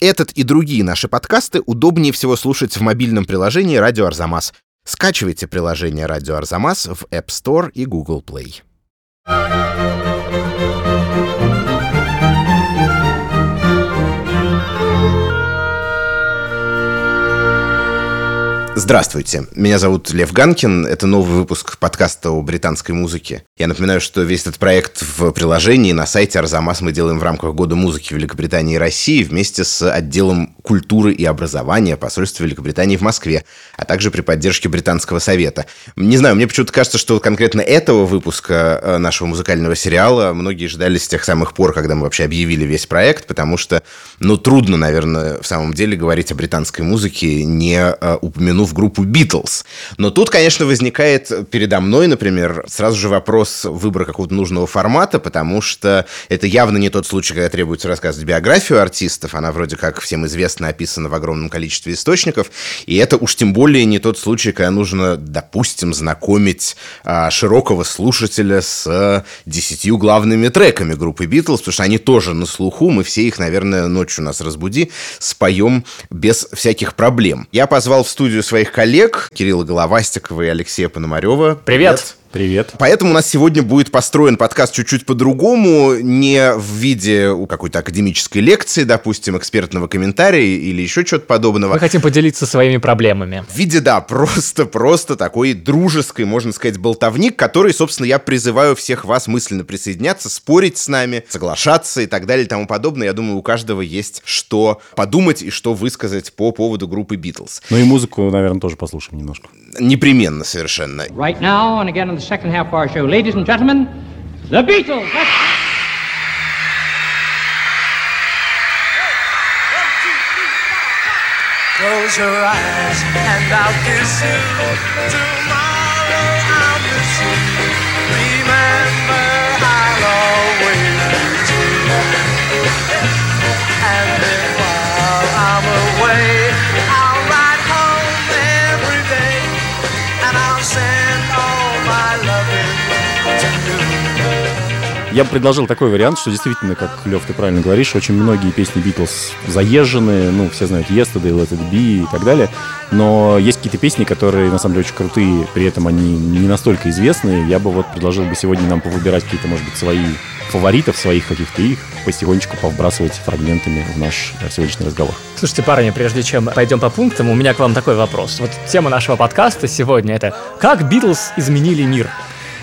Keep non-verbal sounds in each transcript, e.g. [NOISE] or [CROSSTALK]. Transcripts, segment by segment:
Этот и другие наши подкасты удобнее всего слушать в мобильном приложении «Радио Арзамас». Скачивайте приложение «Радио Арзамас» в App Store и Google Play. Здравствуйте, меня зовут Лев Ганкин, это новый выпуск подкаста о британской музыке. Я напоминаю, что весь этот проект в приложении на сайте Арзамас мы делаем в рамках Года музыки Великобритании и России вместе с отделом культуры и образования посольства Великобритании в Москве, а также при поддержке Британского совета. Не знаю, мне почему-то кажется, что конкретно этого выпуска э, нашего музыкального сериала многие ждали с тех самых пор, когда мы вообще объявили весь проект, потому что, ну, трудно, наверное, в самом деле говорить о британской музыке, не э, упомянув в группу Битлз. Но тут, конечно, возникает передо мной, например, сразу же вопрос выбора какого-то нужного формата, потому что это явно не тот случай, когда требуется рассказывать биографию артистов. Она вроде как всем известно описана в огромном количестве источников. И это уж тем более не тот случай, когда нужно, допустим, знакомить а, широкого слушателя с десятью главными треками группы Битлз, потому что они тоже на слуху. Мы все их, наверное, ночью нас разбуди, споем без всяких проблем. Я позвал в студию своих своих коллег Кирилла Головастикова и Алексея Пономарева. Привет! Привет. Привет. Поэтому у нас сегодня будет построен подкаст чуть-чуть по-другому, не в виде какой-то академической лекции, допустим, экспертного комментария или еще чего-то подобного. Мы хотим поделиться своими проблемами. В виде, да, [LAUGHS] просто-просто такой дружеской, можно сказать, болтовник, который, собственно, я призываю всех вас мысленно присоединяться, спорить с нами, соглашаться и так далее и тому подобное. Я думаю, у каждого есть что подумать и что высказать по поводу группы Битлз. Ну и музыку, наверное, тоже послушаем немножко. Непременно совершенно. Right now and again the second half of our show. Ladies and gentlemen, the Beatles. Close your eyes and I'll kiss you. Tomorrow Я бы предложил такой вариант, что действительно, как, Лев, ты правильно говоришь, очень многие песни Битлз заезжены, ну, все знают Yesterday, Let It Be и так далее, но есть какие-то песни, которые, на самом деле, очень крутые, при этом они не настолько известные. Я бы вот предложил бы сегодня нам повыбирать какие-то, может быть, свои фаворитов своих каких-то их потихонечку повбрасывать фрагментами в наш сегодняшний разговор. Слушайте, парни, прежде чем пойдем по пунктам, у меня к вам такой вопрос. Вот тема нашего подкаста сегодня это «Как Битлз изменили мир?».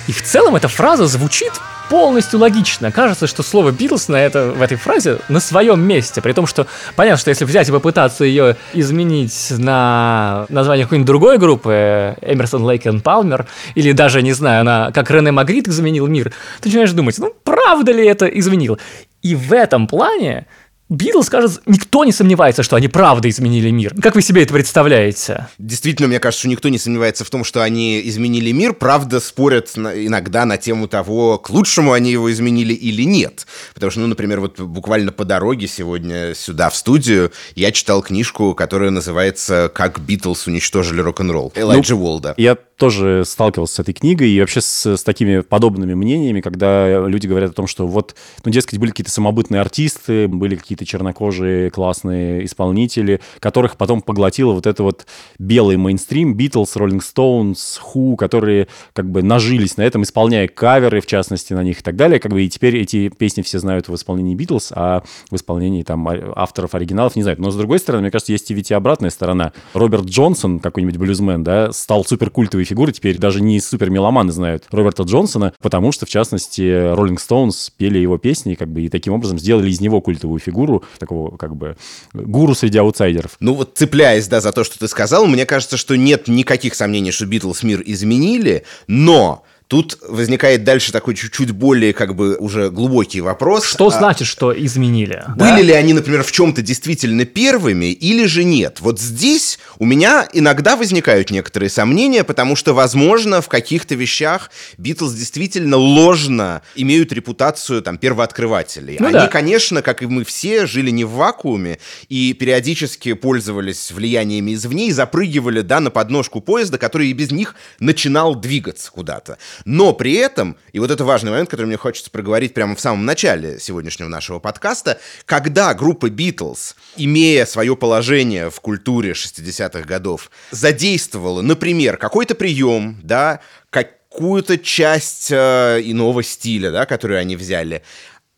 И в целом эта фраза звучит полностью логично. Кажется, что слово Битлз на это, в этой фразе на своем месте. При том, что понятно, что если взять и попытаться ее изменить на название какой-нибудь другой группы, Эмерсон, Лейк и Палмер, или даже, не знаю, на, как Рене Магрит изменил мир, ты начинаешь думать, ну, правда ли это изменил? И в этом плане Битлз, кажется, никто не сомневается, что они правда изменили мир. Как вы себе это представляете? Действительно, мне кажется, что никто не сомневается в том, что они изменили мир. Правда, спорят иногда на тему того, к лучшему они его изменили или нет. Потому что, ну, например, вот буквально по дороге сегодня сюда, в студию, я читал книжку, которая называется «Как Битлз уничтожили рок-н-ролл» Элайджа ну, Уолда. Я тоже сталкивался с этой книгой и вообще с, с такими подобными мнениями, когда люди говорят о том, что вот, ну, дескать, были какие-то самобытные артисты, были какие-то чернокожие классные исполнители, которых потом поглотило вот это вот белый мейнстрим, Битлз, Роллинг Стоунс, Ху, которые как бы нажились на этом, исполняя каверы, в частности, на них и так далее, как бы и теперь эти песни все знают в исполнении Битлз, а в исполнении там авторов оригиналов не знают. Но с другой стороны, мне кажется, есть и ведь и обратная сторона. Роберт Джонсон, какой-нибудь блюзмен, да, стал суперкультовой фигуры, теперь даже не супер меломаны знают Роберта Джонсона, потому что, в частности, Роллинг Стоунс пели его песни, как бы, и таким образом сделали из него культовую фигуру, такого, как бы, гуру среди аутсайдеров. Ну вот, цепляясь, да, за то, что ты сказал, мне кажется, что нет никаких сомнений, что Битлз мир изменили, но Тут возникает дальше такой чуть-чуть более как бы уже глубокий вопрос. Что а, значит, что изменили? Были да? ли они, например, в чем-то действительно первыми или же нет? Вот здесь у меня иногда возникают некоторые сомнения, потому что, возможно, в каких-то вещах Битлз действительно ложно имеют репутацию там первооткрывателей. Ну, они, да. конечно, как и мы все, жили не в вакууме и периодически пользовались влияниями извне и запрыгивали да, на подножку поезда, который и без них начинал двигаться куда-то. Но при этом, и вот это важный момент, который мне хочется проговорить прямо в самом начале сегодняшнего нашего подкаста, когда группа Битлз, имея свое положение в культуре 60-х годов, задействовала, например, какой-то прием, да, какую-то часть э, иного стиля, да, которую они взяли,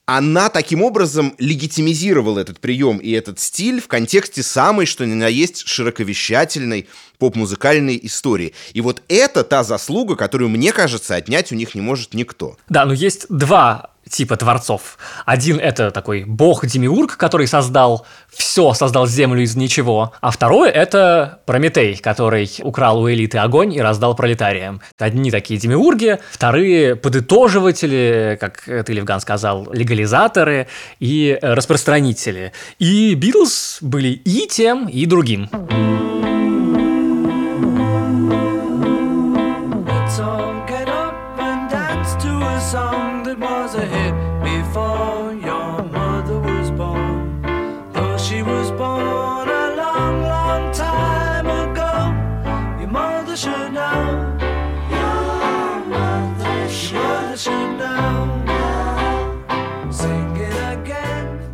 она таким образом легитимизировала этот прием и этот стиль в контексте самой, что ни на есть, широковещательной поп-музыкальной истории. И вот это та заслуга, которую, мне кажется, отнять у них не может никто. Да, но есть два типа творцов. Один это такой бог-демиург, который создал все, создал Землю из ничего. А второй это Прометей, который украл у элиты огонь и раздал пролетариям. Одни такие демиурги, вторые подытоживатели, как ты, Левган, сказал, легализаторы и распространители. И Битлз были и тем, и другим.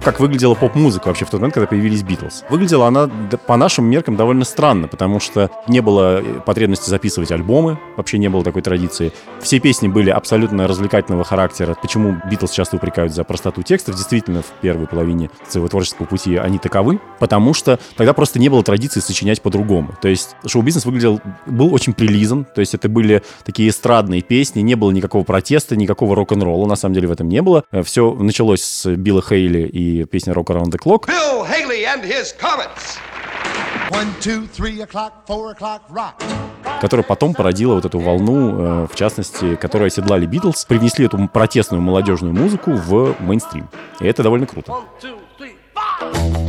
Как выглядела поп-музыка вообще в тот момент, когда появились Битлз. Выглядела она по нашим меркам довольно странно, потому что не было э, потребности записывать альбомы, вообще не было такой традиции. Все песни были абсолютно развлекательного характера. Почему Битлз часто упрекают за простоту текстов? Действительно, в первой половине своего творческого пути они таковы, потому что тогда просто не было традиции сочинять по-другому. То есть шоу-бизнес выглядел, был очень прилизан, то есть это были такие эстрадные песни, не было никакого протеста, никакого рок-н-ролла, на самом деле в этом не было. Э, Все началось с Билла Хейли и песня Rock Around the Clock. Bill Haley and his Comets. One, two, three o'clock, four o'clock, rock которая потом породила вот эту волну, э, в частности, которую оседлали Битлз, привнесли эту протестную молодежную музыку в мейнстрим. И это довольно круто. One, two, three,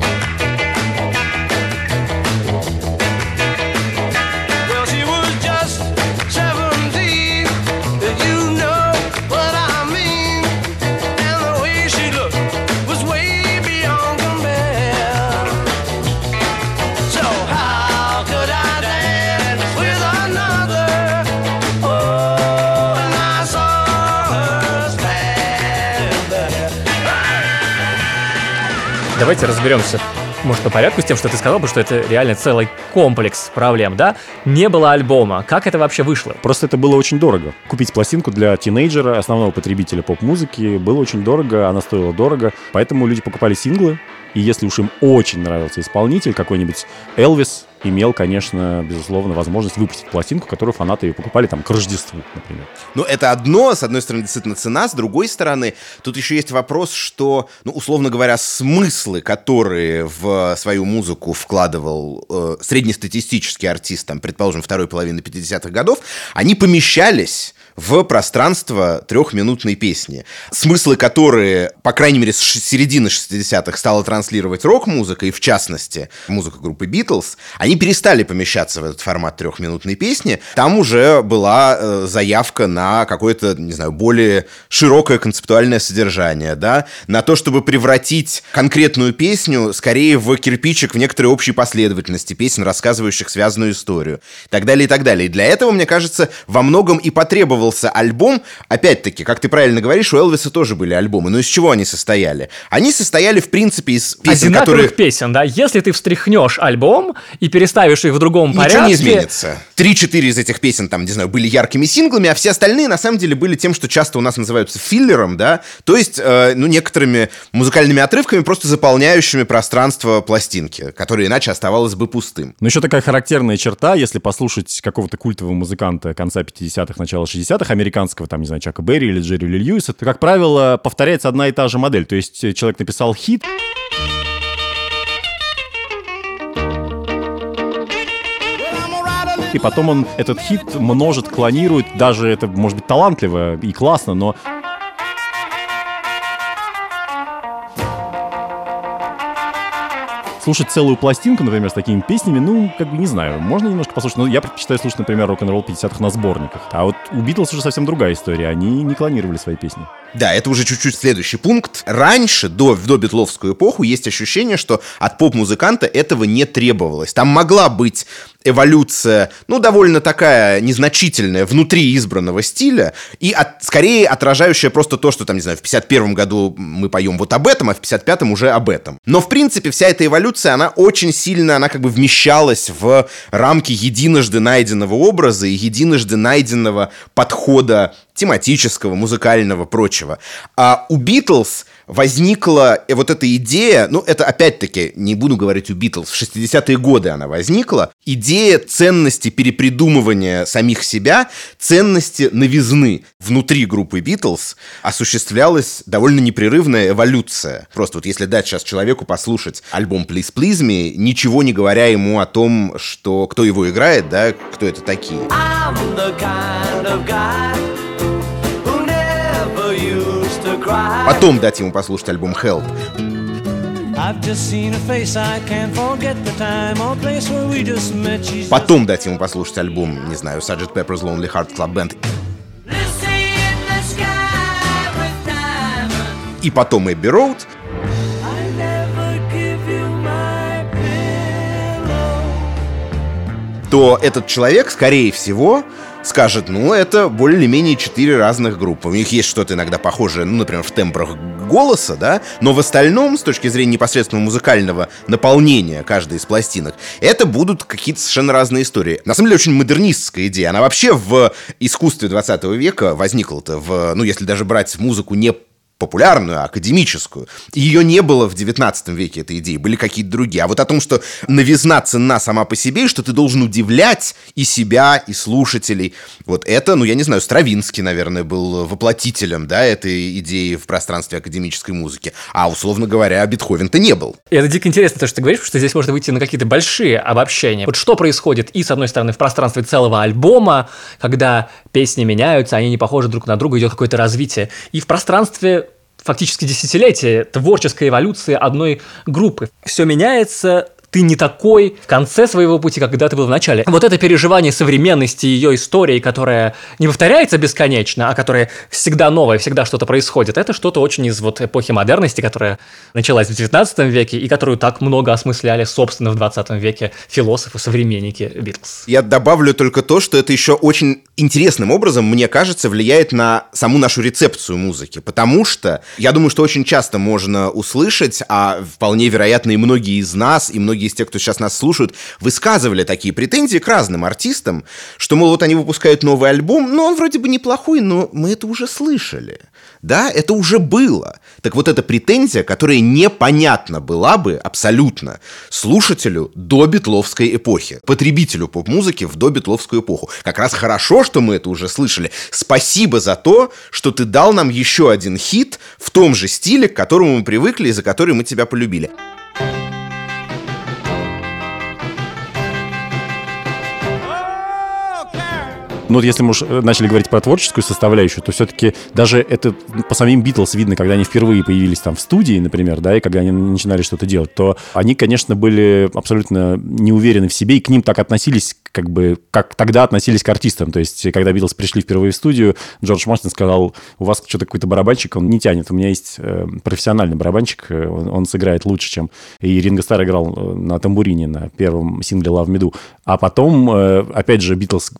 Давайте разберемся, может, по порядку с тем, что ты сказал, потому что это реально целый комплекс проблем, да? Не было альбома. Как это вообще вышло? Просто это было очень дорого. Купить пластинку для тинейджера, основного потребителя поп-музыки, было очень дорого, она стоила дорого. Поэтому люди покупали синглы, и если уж им очень нравился исполнитель, какой-нибудь Элвис, имел, конечно, безусловно, возможность выпустить пластинку, которую фанаты покупали там к Рождеству, например. Ну, это одно, с одной стороны, действительно цена, с другой стороны, тут еще есть вопрос, что, ну, условно говоря, смыслы, которые в свою музыку вкладывал э, среднестатистический артист, там, предположим, второй половины 50-х годов, они помещались в пространство трехминутной песни, смыслы которые, по крайней мере, с середины 60-х стала транслировать рок-музыка, и в частности, музыка группы Битлз, они перестали помещаться в этот формат трехминутной песни. Там уже была э, заявка на какое-то, не знаю, более широкое концептуальное содержание, да, на то, чтобы превратить конкретную песню скорее в кирпичик в некоторой общей последовательности песен, рассказывающих связанную историю, и так далее, и так далее. И для этого, мне кажется, во многом и потребовалось записывался альбом, опять-таки, как ты правильно говоришь, у Элвиса тоже были альбомы, но из чего они состояли? Они состояли, в принципе, из песен, Одинаковых которые... песен, да? Если ты встряхнешь альбом и переставишь их в другом Ничего порядке... не изменится. Три-четыре из этих песен, там, не знаю, были яркими синглами, а все остальные, на самом деле, были тем, что часто у нас называются филлером, да? То есть, э, ну, некоторыми музыкальными отрывками, просто заполняющими пространство пластинки, которое иначе оставалось бы пустым. Ну, еще такая характерная черта, если послушать какого-то культового музыканта конца 50-х, начала 60-х, 60-х, американского, там, не знаю, Чака Берри или Джерри Ли Льюиса, то, как правило, повторяется одна и та же модель. То есть э, человек написал хит, и потом он этот хит множит, клонирует, даже это может быть талантливо и классно, но слушать целую пластинку, например, с такими песнями, ну, как бы не знаю, можно немножко послушать, но я предпочитаю слушать, например, рок-н-ролл 50-х на сборниках. А вот у Битлз уже совсем другая история, они не клонировали свои песни. Да, это уже чуть-чуть следующий пункт. Раньше, до, до битловскую эпоху, есть ощущение, что от поп-музыканта этого не требовалось. Там могла быть эволюция, ну, довольно такая незначительная внутри избранного стиля и от, скорее отражающая просто то, что там, не знаю, в 51 году мы поем вот об этом, а в 55-м уже об этом. Но, в принципе, вся эта эволюция, она очень сильно, она как бы вмещалась в рамки единожды найденного образа и единожды найденного подхода тематического, музыкального, прочего. А у Битлз возникла вот эта идея, ну, это опять-таки, не буду говорить у Битлз, в 60-е годы она возникла, идея ценности перепридумывания самих себя, ценности новизны. Внутри группы Битлз осуществлялась довольно непрерывная эволюция. Просто вот если дать сейчас человеку послушать альбом Please Please Me, ничего не говоря ему о том, что кто его играет, да, кто это такие. I'm the kind of guy Потом дать ему послушать альбом Help. Потом дать ему послушать альбом, не знаю, Sgt. Pepper's Lonely Hearts Club Band. И потом Эбби Роуд. то этот человек, скорее всего, скажет, ну, это более-менее четыре разных группы. У них есть что-то иногда похожее, ну, например, в тембрах голоса, да, но в остальном, с точки зрения непосредственного музыкального наполнения каждой из пластинок, это будут какие-то совершенно разные истории. На самом деле, очень модернистская идея. Она вообще в искусстве 20 века возникла-то, в, ну, если даже брать музыку не популярную, академическую. Ее не было в 19 веке, этой идеи, были какие-то другие. А вот о том, что новизна ценна сама по себе, и что ты должен удивлять и себя, и слушателей, вот это, ну, я не знаю, Стравинский, наверное, был воплотителем, да, этой идеи в пространстве академической музыки. А, условно говоря, Бетховен-то не был. И это дико интересно, то, что ты говоришь, что здесь можно выйти на какие-то большие обобщения. Вот что происходит и, с одной стороны, в пространстве целого альбома, когда песни меняются, они не похожи друг на друга, идет какое-то развитие, и в пространстве фактически десятилетие творческой эволюции одной группы. Все меняется, ты не такой в конце своего пути, как когда ты был в начале. Вот это переживание современности ее истории, которая не повторяется бесконечно, а которая всегда новая, всегда что-то происходит, это что-то очень из вот эпохи модерности, которая началась в 19 веке и которую так много осмысляли, собственно, в 20 веке философы, современники Битлз. Я добавлю только то, что это еще очень интересным образом, мне кажется, влияет на саму нашу рецепцию музыки, потому что я думаю, что очень часто можно услышать, а вполне вероятно и многие из нас, и многие многие из тех, кто сейчас нас слушают, высказывали такие претензии к разным артистам, что, мол, вот они выпускают новый альбом, но он вроде бы неплохой, но мы это уже слышали. Да, это уже было. Так вот эта претензия, которая непонятна была бы абсолютно слушателю до битловской эпохи, потребителю поп-музыки в добитловскую эпоху. Как раз хорошо, что мы это уже слышали. Спасибо за то, что ты дал нам еще один хит в том же стиле, к которому мы привыкли и за который мы тебя полюбили. Ну, вот если мы уж э, начали говорить про творческую составляющую, то все-таки даже это по самим Битлз видно, когда они впервые появились там в студии, например, да, и когда они начинали что-то делать, то они, конечно, были абсолютно не уверены в себе, и к ним так относились, как бы, как тогда относились к артистам. То есть, когда Битлз пришли впервые в студию, Джордж Мартин сказал, у вас что-то какой-то барабанщик, он не тянет, у меня есть э, профессиональный барабанщик, э, он, он сыграет лучше, чем... И Ринго Стар играл на тамбурине на первом сингле Love Me Do. А потом, опять же, Битлз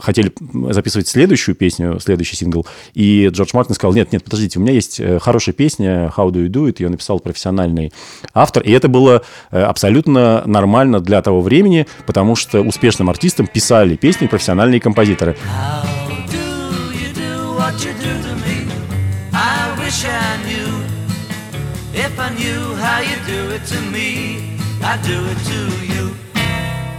хотели записывать следующую песню, следующий сингл, и Джордж Мартин сказал, нет, нет, подождите, у меня есть э, хорошая песня «How do you do it», ее написал профессиональный автор, и это было э, абсолютно нормально для того времени, потому что успешным артистам писали песни профессиональные композиторы.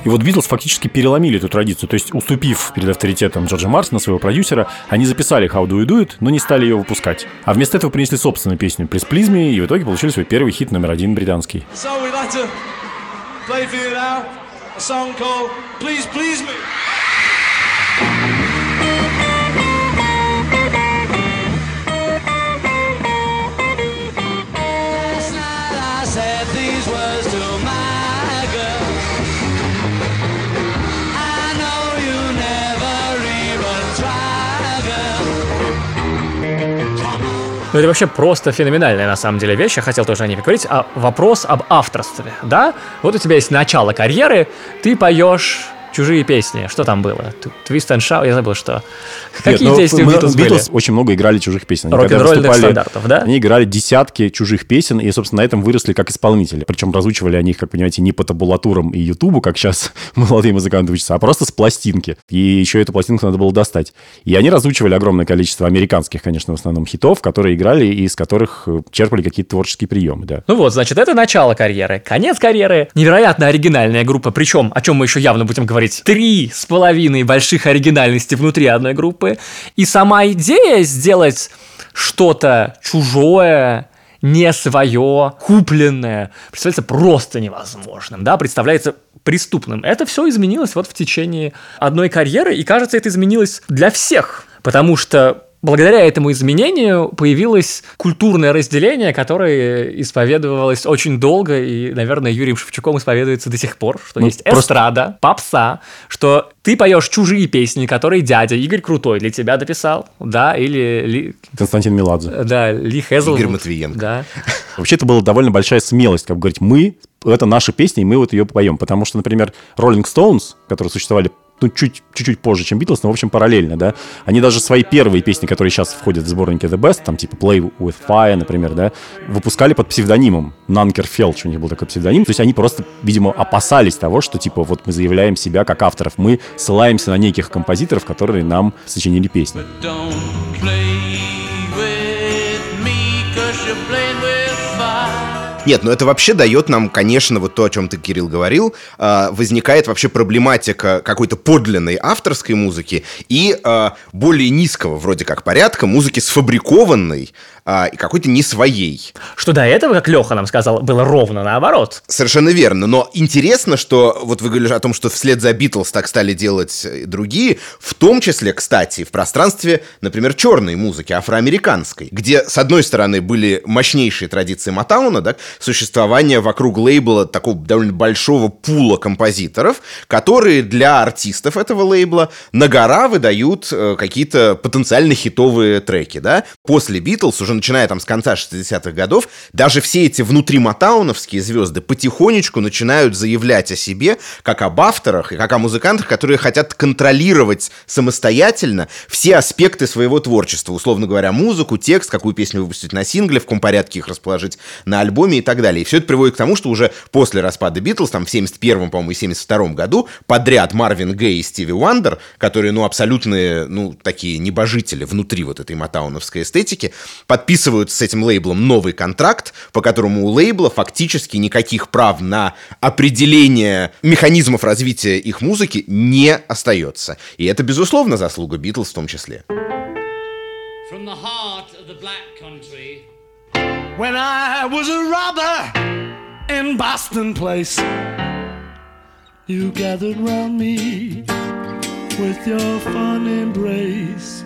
И вот Битлз фактически переломили эту традицию. То есть, уступив перед авторитетом Джорджа Мартина, своего продюсера, они записали How Do You Do It, но не стали ее выпускать. А вместо этого принесли собственную песню Please Please Me, и в итоге получили свой первый хит номер один британский. So Please Please Me. Ну, это вообще просто феноменальная, на самом деле, вещь. Я хотел тоже о ней поговорить. А вопрос об авторстве, да? Вот у тебя есть начало карьеры, ты поешь чужие песни. Что там было? Twist and Shout, я забыл, что. Нет, Какие ну, песни мы- Beatles были? Очень много играли чужих песен. Рок-н-ролльных выступали, стандартов, да? Они играли десятки чужих песен, и, собственно, на этом выросли как исполнители. Причем разучивали они их, как понимаете, не по табулатурам и ютубу, как сейчас [LAUGHS] молодые музыканты учатся, а просто с пластинки. И еще эту пластинку надо было достать. И они разучивали огромное количество американских, конечно, в основном хитов, которые играли и из которых э, черпали какие-то творческие приемы, да. Ну вот, значит, это начало карьеры. Конец карьеры. Невероятно оригинальная группа. Причем, о чем мы еще явно будем говорить, три с половиной больших оригинальности внутри одной группы. И сама идея сделать что-то чужое, не свое, купленное, представляется просто невозможным, да, представляется преступным. Это все изменилось вот в течение одной карьеры, и кажется, это изменилось для всех, потому что Благодаря этому изменению появилось культурное разделение, которое исповедовалось очень долго, и, наверное, Юрием Шевчуком исповедуется до сих пор, что Ну, есть просто- эстрада, попса, что ты поешь чужие песни, которые дядя Игорь Крутой для тебя дописал, да, или Ли- Константин Меладзе. да, Ли Хезл. Игорь Матвиенко. Да. Вообще это была довольно большая смелость, как бы говорить, мы, это наша песня, и мы вот ее поем. Потому что, например, Rolling Stones, которые существовали ну, чуть, чуть-чуть позже, чем Beatles, но, в общем, параллельно, да, они даже свои первые песни, которые сейчас входят в сборники The Best, там, типа Play With Fire, например, да, выпускали под псевдонимом. Нанкер Фелч у них был такой псевдоним. То есть они просто, видимо, опасались того, что, типа, вот мы заявляем себя как авторов. Мы ссылаемся на неких композиторов, которые нам сочинили песни. Don't play Нет, но это вообще дает нам, конечно, вот то, о чем ты, Кирилл, говорил, э, возникает вообще проблематика какой-то подлинной авторской музыки и э, более низкого, вроде как, порядка музыки сфабрикованной э, и какой-то не своей. Что до этого, как Леха нам сказал, было ровно наоборот. Совершенно верно. Но интересно, что вот вы говорили о том, что вслед за Битлз так стали делать и другие, в том числе, кстати, в пространстве, например, черной музыки, афроамериканской, где, с одной стороны, были мощнейшие традиции Матауна, да, существование вокруг лейбла такого довольно большого пула композиторов, которые для артистов этого лейбла на гора выдают э, какие-то потенциально хитовые треки, да. После Битлз, уже начиная там с конца 60-х годов, даже все эти внутриматауновские звезды потихонечку начинают заявлять о себе как об авторах и как о музыкантах, которые хотят контролировать самостоятельно все аспекты своего творчества. Условно говоря, музыку, текст, какую песню выпустить на сингле, в каком порядке их расположить на альбоме и так далее. И все это приводит к тому, что уже после распада Битлз, там в 71-м, по-моему, и 72-м году подряд Марвин Гей и Стиви Уандер, которые, ну, абсолютные, ну, такие небожители внутри вот этой матауновской эстетики, подписывают с этим лейблом новый контракт, по которому у лейбла фактически никаких прав на определение механизмов развития их музыки не остается. И это, безусловно, заслуга Битлз в том числе. From the heart of the black country. When I was a robber in Boston Place, you gathered round me with your fun embrace.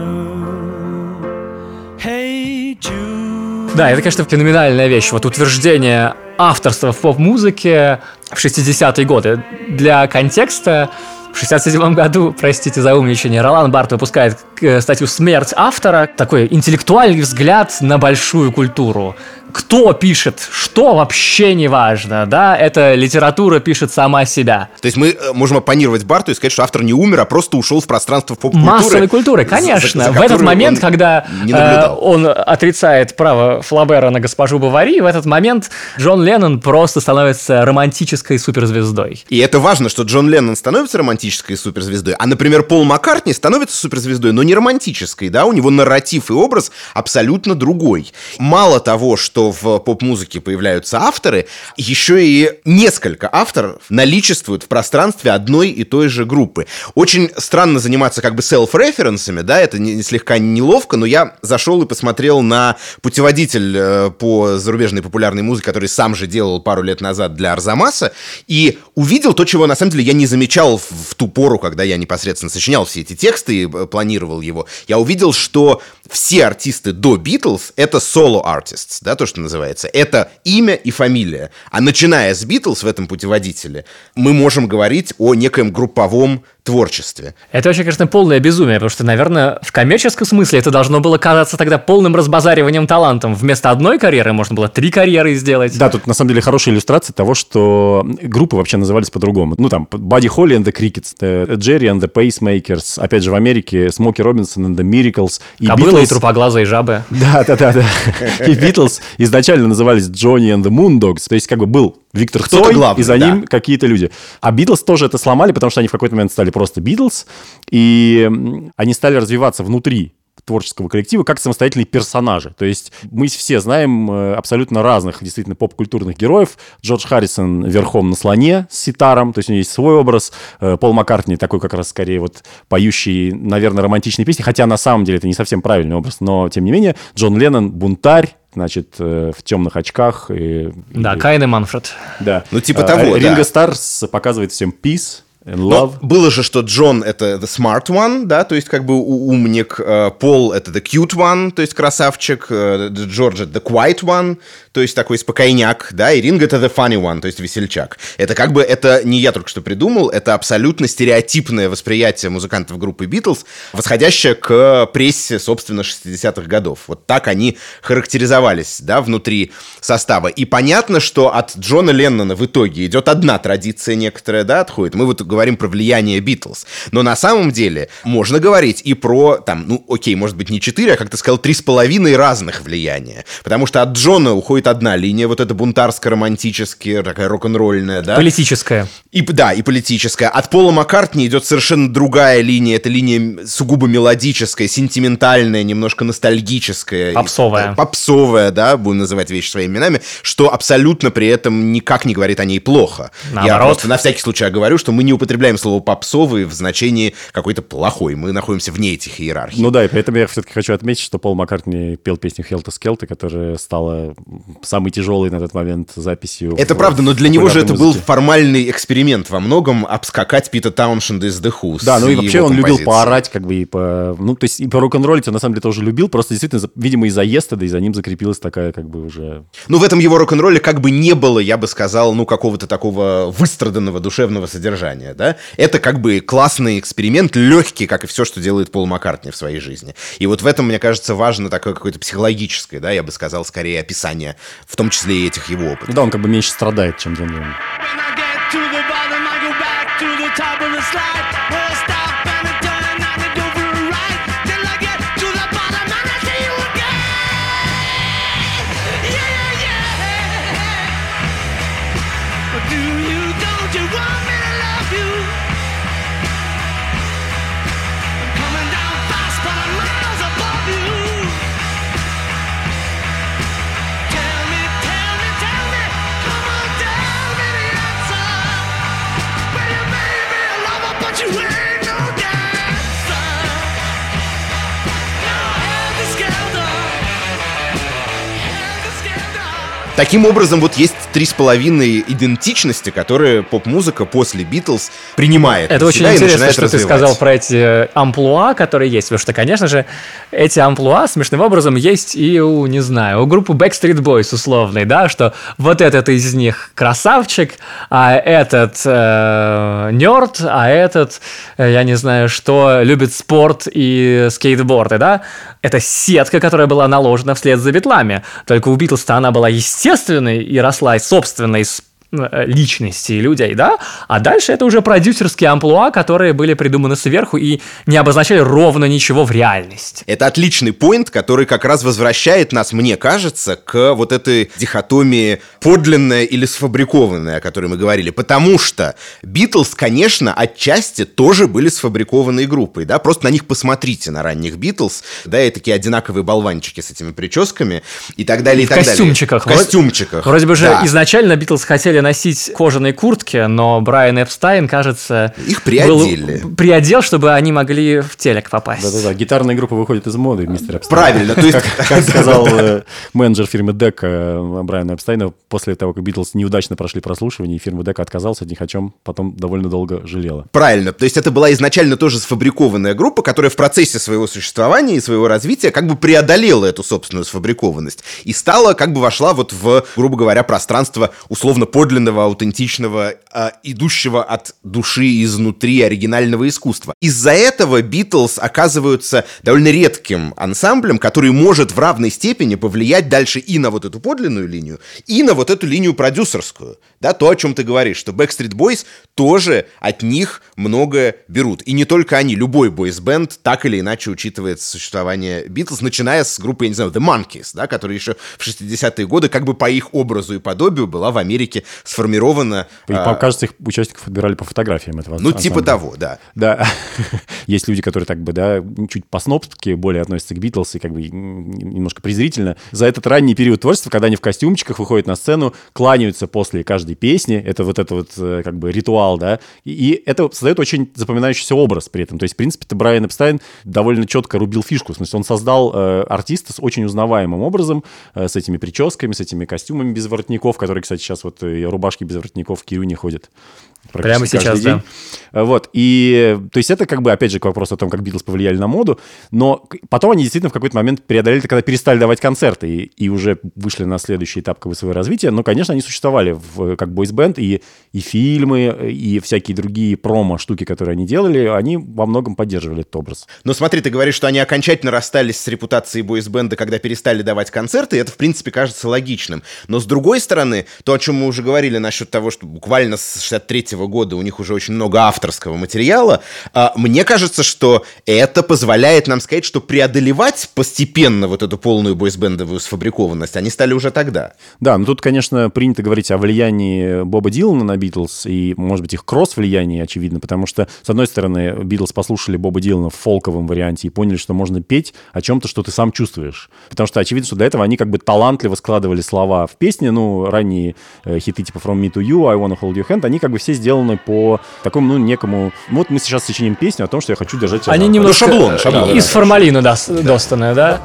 Да, это, конечно, феноменальная вещь. Вот утверждение авторства в поп-музыке в 60-е годы. Для контекста, в 67 году, простите за умничание, Ролан Барт выпускает э, статью «Смерть автора». Такой интеллектуальный взгляд на большую культуру. Кто пишет, что вообще не важно, да? Эта литература пишет сама себя. То есть мы э, можем оппонировать Барту и сказать, что автор не умер, а просто ушел в пространство поп-культуры. Массовой культуры, за- конечно. за в этот момент, он когда э, он отрицает право Флабера на госпожу Бавари, в этот момент Джон Леннон просто становится романтической суперзвездой. И это важно, что Джон Леннон становится романтической суперзвездой, а, например, Пол Маккартни становится суперзвездой, но не романтической, да, у него нарратив и образ абсолютно другой. Мало того, что что в поп-музыке появляются авторы, еще и несколько авторов наличествуют в пространстве одной и той же группы. Очень странно заниматься как бы селф-референсами, да, это не, слегка неловко, но я зашел и посмотрел на путеводитель э, по зарубежной популярной музыке, который сам же делал пару лет назад для Арзамаса, и увидел то, чего на самом деле я не замечал в, в ту пору, когда я непосредственно сочинял все эти тексты и э, планировал его. Я увидел, что все артисты до Битлз — это соло-артист, да, то, что называется. Это имя и фамилия. А начиная с Битлз в этом путеводителе, мы можем говорить о некоем групповом творчестве. Это вообще, конечно, полное безумие, потому что, наверное, в коммерческом смысле это должно было казаться тогда полным разбазариванием талантом. Вместо одной карьеры можно было три карьеры сделать. Да, тут на самом деле хорошая иллюстрация того, что группы вообще назывались по-другому. Ну, там, Buddy Holly and the Crickets, the Jerry and the Pacemakers, опять же, в Америке Смоки Робинсон and the Miracles. И Кобылы Beatles... и трупоглазые жабы. Да, да, да, да. [LAUGHS] И Битлз изначально назывались Johnny and the Moondogs, то есть как бы был Виктор Цой, главный, и за да. ним какие-то люди. А Битлз тоже это сломали, потому что они в какой-то момент стали просто Битлз, и они стали развиваться внутри творческого коллектива как самостоятельные персонажи. То есть мы все знаем э, абсолютно разных действительно поп-культурных героев. Джордж Харрисон верхом на слоне с ситаром, то есть у него есть свой образ. Э, Пол Маккартни такой как раз скорее вот поющий, наверное, романтичные песни, хотя на самом деле это не совсем правильный образ, но тем не менее Джон Леннон бунтарь, значит, э, в темных очках. И, да, и... Кайн и Манфред. Да. Ну, типа того, Ринго да. Старс показывает всем peace, And love. Но было же, что Джон это the smart one, да, то есть как бы умник, э, Пол это the cute one, то есть красавчик, э, Джордж это the quiet one, то есть такой спокойняк, да, и Ринг это the funny one, то есть весельчак. Это как бы, это не я только что придумал, это абсолютно стереотипное восприятие музыкантов группы Битлз, восходящее к прессе, собственно, 60-х годов. Вот так они характеризовались, да, внутри состава. И понятно, что от Джона Леннона в итоге идет одна традиция некоторая, да, отходит. Мы вот говорим про влияние Битлз. Но на самом деле можно говорить и про, там, ну, окей, может быть, не четыре, а, как ты сказал, три с половиной разных влияния. Потому что от Джона уходит одна линия, вот эта бунтарско-романтическая, такая рок-н-ролльная, да? Политическая. И, да, и политическая. От Пола Маккартни идет совершенно другая линия. Это линия сугубо мелодическая, сентиментальная, немножко ностальгическая. Попсовая. И, попсовая, да, будем называть вещи своими именами, что абсолютно при этом никак не говорит о ней плохо. Наоборот. Я просто на всякий случай говорю, что мы не употребляем слово попсовый в значении какой-то плохой. Мы находимся вне этих иерархий. Ну да, и поэтому я все-таки хочу отметить, что Пол Маккартни пел песню «Хелта Скелта», которая стала самой тяжелой на тот момент записью. Это в, правда, но для него же это музыке. был формальный эксперимент во многом обскакать Пита Тауншенда из The Who. Да, ну и вообще он любил поорать, как бы, и по... Ну, то есть и по рок-н-роллить он на самом деле тоже любил, просто действительно, видимо, из-за Естеда, и за ним закрепилась такая, как бы, уже... Ну, в этом его рок-н-ролле как бы не было, я бы сказал, ну, какого-то такого выстраданного душевного содержания да, это как бы классный эксперимент, легкий, как и все, что делает Пол Маккартни в своей жизни. И вот в этом, мне кажется, важно такое какое-то психологическое, да, я бы сказал, скорее описание, в том числе и этих его опытов. Да, он как бы меньше страдает, чем Джон Леннон. Таким образом, вот есть три с половиной идентичности, которые поп-музыка после Битлз принимает. Это очень интересно, что развивать. ты сказал про эти э, амплуа, которые есть, потому что, конечно же, эти амплуа смешным образом есть и у, не знаю, у группы Backstreet Boys условной, да, что вот этот из них красавчик, а этот э, нерд, а этот, э, я не знаю, что, любит спорт и скейтборды, да, это сетка, которая была наложена вслед за битлами. Только у Битлз-то она была естественной и росла собственной э, личностей людей, да, а дальше это уже продюсерские амплуа, которые были придуманы сверху и не обозначали ровно ничего в реальности. Это отличный поинт, который как раз возвращает нас, мне кажется, к вот этой дихотомии подлинное или сфабрикованное, о которой мы говорили. Потому что Битлз, конечно, отчасти тоже были сфабрикованные группой, да, просто на них посмотрите, на ранних Битлз, да, и такие одинаковые болванчики с этими прическами и так далее, и, в так костюмчиках. далее. В костюмчиках. Вроде бы же Да. изначально Битлз хотели носить кожаные куртки, но Брайан Эпстайн, кажется, Их приодели. был- приодел, чтобы они могли в телек попасть. Да-да-да, гитарная группа выходит из моды, мистер Эпстайн. Правильно, то есть... Как [LAUGHS] сказал э, менеджер фирмы Дек э, Брайана Эпстайна, после того, как Битлз неудачно прошли прослушивание, и фирма Дек отказалась от них, о чем потом довольно долго жалела. Правильно. То есть это была изначально тоже сфабрикованная группа, которая в процессе своего существования и своего развития как бы преодолела эту собственную сфабрикованность и стала, как бы вошла вот в, грубо говоря, пространство условно подлинного, аутентичного, а, идущего от души изнутри оригинального искусства. Из-за этого Битлз оказываются довольно редким ансамблем, который может в равной степени повлиять дальше и на вот эту подлинную линию, и на вот эту линию продюсерскую. Да, то, о чем ты говоришь, что Backstreet Boys тоже от них многое берут. И не только они, любой бойсбенд так или иначе учитывает существование Битлз, начиная с группы, я не знаю, The Monkeys, да, которая еще в 60-е годы как бы по их образу и подобию была в Америке сформирована. И, а, кажется, их участников отбирали по фотографиям этого ну, типа ансамбля. того, да. Да, [LAUGHS] есть люди, которые так бы, да, чуть по-снобски более относятся к Битлз и как бы немножко презрительно. За этот ранний период творчества, когда они в костюмчиках выходят на сцену, кланяются после каждой песни, это вот это вот э, как бы ритуал, да, и, это создает очень запоминающийся образ при этом. То есть, в принципе, это Брайан Эпстайн довольно четко рубил фишку, в смысле, он создал э, артиста с очень узнаваемым образом, э, с этими прическами, с этими костюмами без воротников, которые, кстати, сейчас вот и рубашки без воротников в Кирюне ходят. Прямо сейчас, день. да. Вот, и, то есть это как бы, опять же, к вопросу о том, как Битлз повлияли на моду, но потом они действительно в какой-то момент преодолели, когда перестали давать концерты и, и уже вышли на следующий этап как бы, своего развития, но, конечно, они существовали в, как бойсбенд, и, и фильмы, и всякие другие промо-штуки, которые они делали, они во многом поддерживали этот образ. Но смотри, ты говоришь, что они окончательно расстались с репутацией бойсбенда, когда перестали давать концерты, и это, в принципе, кажется логичным. Но, с другой стороны, то, о чем мы уже говорили насчет того, что буквально с 63 года у них уже очень много авторского материала, а, мне кажется, что это позволяет нам сказать, что преодолевать постепенно вот эту полную бойсбендовую сфабрикованность они стали уже тогда. Да, ну тут, конечно, принято говорить о влиянии Боба Дилана на Битлз и, может быть, их кросс-влиянии, очевидно, потому что, с одной стороны, Битлз послушали Боба Дилана в фолковом варианте и поняли, что можно петь о чем-то, что ты сам чувствуешь. Потому что очевидно, что для этого они как бы талантливо складывали слова в песни, ну, ранние э, хиты типа From Me to You, I Wanna Hold Your Hand, они как бы все сделаны по такому, ну, некому... Ну, вот мы сейчас сочиним песню о том, что я хочу держать Они руку. немножко шаблон, э, шаблон, из да. формалина да, достанные, да?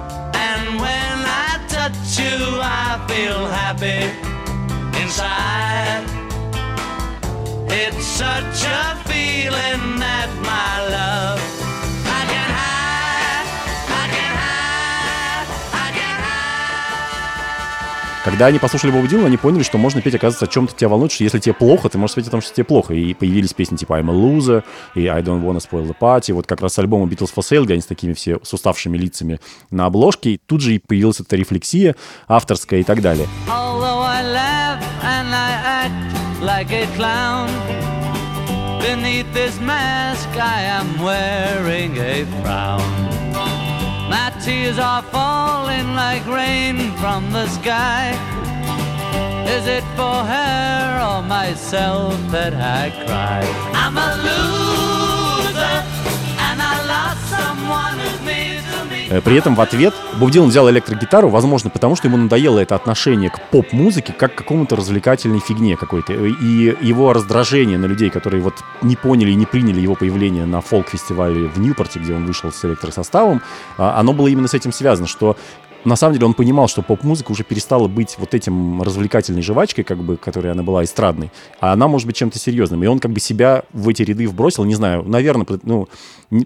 And Когда они послушали Боба Дилана, они поняли, что можно петь, оказывается, о чем-то тебя волнует, что если тебе плохо, ты можешь спеть о том, что тебе плохо. И появились песни типа I'm a Loser и I Don't Wanna Spoil the Party. Вот как раз с альбома Beatles for Sale, где они с такими все с уставшими лицами на обложке. И тут же и появилась эта рефлексия авторская и так далее. Like a clown, beneath this mask I am wearing a frown. My tears are falling like rain from the sky. Is it for her or myself that I cry? I'm a loser and I lost someone who's me. Э, При этом в ответ Боб Дилан взял электрогитару, возможно, потому что ему надоело это отношение к поп-музыке как к какому-то развлекательной фигне какой-то. И его раздражение на людей, которые вот не поняли и не приняли его появление на фолк-фестивале в Ньюпорте, где он вышел с электросоставом, а, оно было именно с этим связано, что на самом деле он понимал, что поп-музыка уже перестала быть вот этим развлекательной жвачкой, как бы, которой она была эстрадной, а она может быть чем-то серьезным. И он как бы себя в эти ряды вбросил, не знаю, наверное, ну,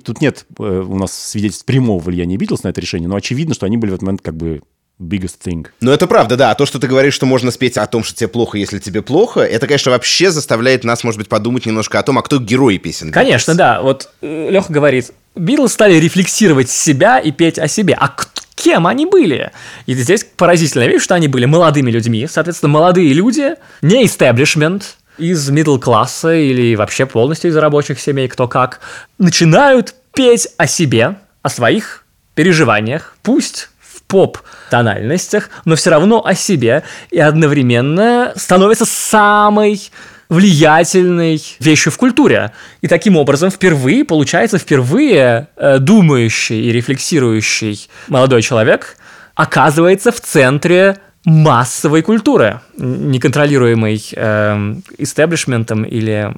тут нет э, у нас свидетельств прямого влияния Битлз на это решение, но очевидно, что они были в этот момент как бы biggest thing. Ну, это правда, да. А то, что ты говоришь, что можно спеть о том, что тебе плохо, если тебе плохо, это, конечно, вообще заставляет нас, может быть, подумать немножко о том, а кто герой песен. Конечно, да. Вот Леха говорит, Битлз стали рефлексировать себя и петь о себе. А к- кем они были. И здесь поразительная вещь, что они были молодыми людьми. Соответственно, молодые люди, не истеблишмент, из middle класса или вообще полностью из рабочих семей, кто как, начинают петь о себе, о своих переживаниях, пусть в поп-тональностях, но все равно о себе, и одновременно становится самой влиятельной вещью в культуре. И таким образом впервые, получается, впервые э, думающий и рефлексирующий молодой человек оказывается в центре массовой культуры, неконтролируемой э, истеблишментом или...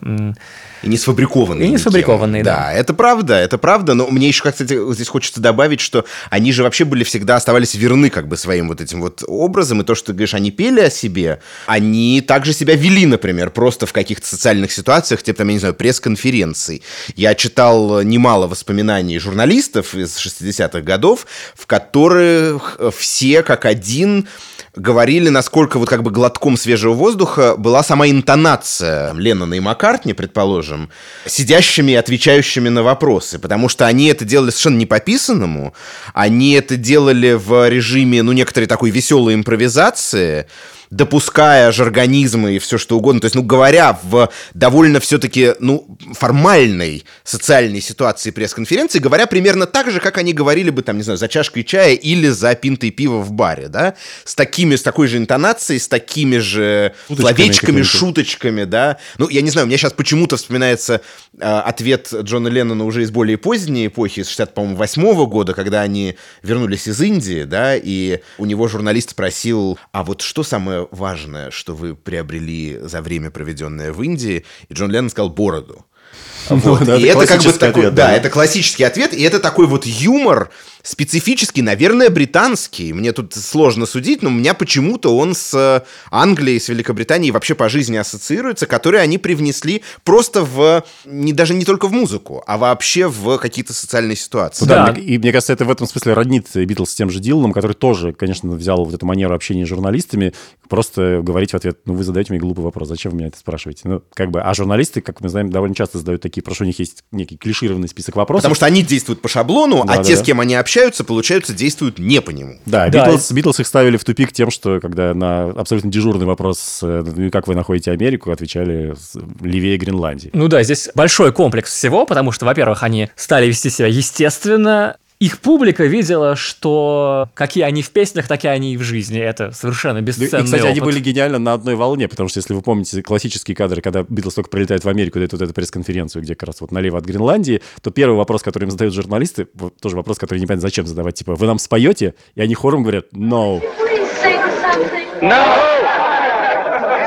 И не сфабрикованные. И не сфабрикованные, да. Да, это правда, это правда, но мне еще, кстати, здесь хочется добавить, что они же вообще были всегда, оставались верны как бы своим вот этим вот образом, и то, что ты говоришь, они пели о себе, они также себя вели, например, просто в каких-то социальных ситуациях, типа там, я не знаю, пресс-конференций. Я читал немало воспоминаний журналистов из 60-х годов, в которых все как один говорили, насколько вот как бы глотком свежего воздуха была сама интонация Леннона и Маккартни, предположим, сидящими и отвечающими на вопросы, потому что они это делали совершенно не по писанному, они это делали в режиме, ну, некоторой такой веселой импровизации, допуская жаргонизмы и все что угодно, то есть, ну, говоря в довольно все-таки, ну, формальной социальной ситуации пресс-конференции, говоря примерно так же, как они говорили бы, там, не знаю, за чашкой чая или за пинтой пива в баре, да, с такими, с такой же интонацией, с такими же Шуточками словечками, шуточками, да. Ну, я не знаю, у меня сейчас почему-то вспоминается э, ответ Джона Леннона уже из более поздней эпохи, из 68 года, когда они вернулись из Индии, да, и у него журналист спросил, а вот что самое важное, что вы приобрели за время, проведенное в Индии? И Джон Леннон сказал бороду. [LAUGHS] Вот. да, и это это как бы такой, ответ, да, да. это классический ответ, и это такой вот юмор специфический, наверное, британский. Мне тут сложно судить, но у меня почему-то он с э, Англией, с Великобританией вообще по жизни ассоциируется, который они привнесли просто в, не, даже не только в музыку, а вообще в какие-то социальные ситуации. Ну Да, Да. мне- и мне кажется, это в этом смысле роднит Битлз с тем же Диланом, который тоже, конечно, взял вот эту манеру общения с журналистами, просто говорить в ответ, ну, вы задаете мне глупый вопрос, зачем вы меня это спрашиваете? Ну, как бы, а журналисты, как мы знаем, довольно часто задают такие, потому что у них есть некий клишированный список вопросов. Потому что они действуют по шаблону, Да, а да, те, да. с кем они общаются, получается, действуют не по нему. Да, Да, Битлз, Битлз их ставили в тупик тем, что когда на абсолютно дежурный вопрос, э, ну, как вы находите Америку, отвечали левее Гренландии. Ну да, здесь большой комплекс всего, потому что, во-первых, они стали вести себя естественно, их публика видела, что какие они в песнях, такие они и в жизни. Это совершенно Ну, бесценный И, кстати, они опыт. были гениально на одной волне, потому что, если вы помните классические кадры, когда Битлз только прилетают в Америку, дают вот эту пресс-конференцию, где как раз вот налево от Гренландии, то первый вопрос, который им задают журналисты, тоже вопрос, который непонятно зачем задавать, типа, вы нам споете? И они хором говорят, no.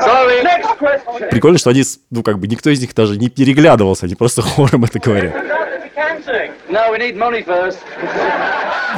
Something. Прикольно, что они, ну, как бы, никто из них даже не переглядывался, они просто хором это говорят. No, we need money first.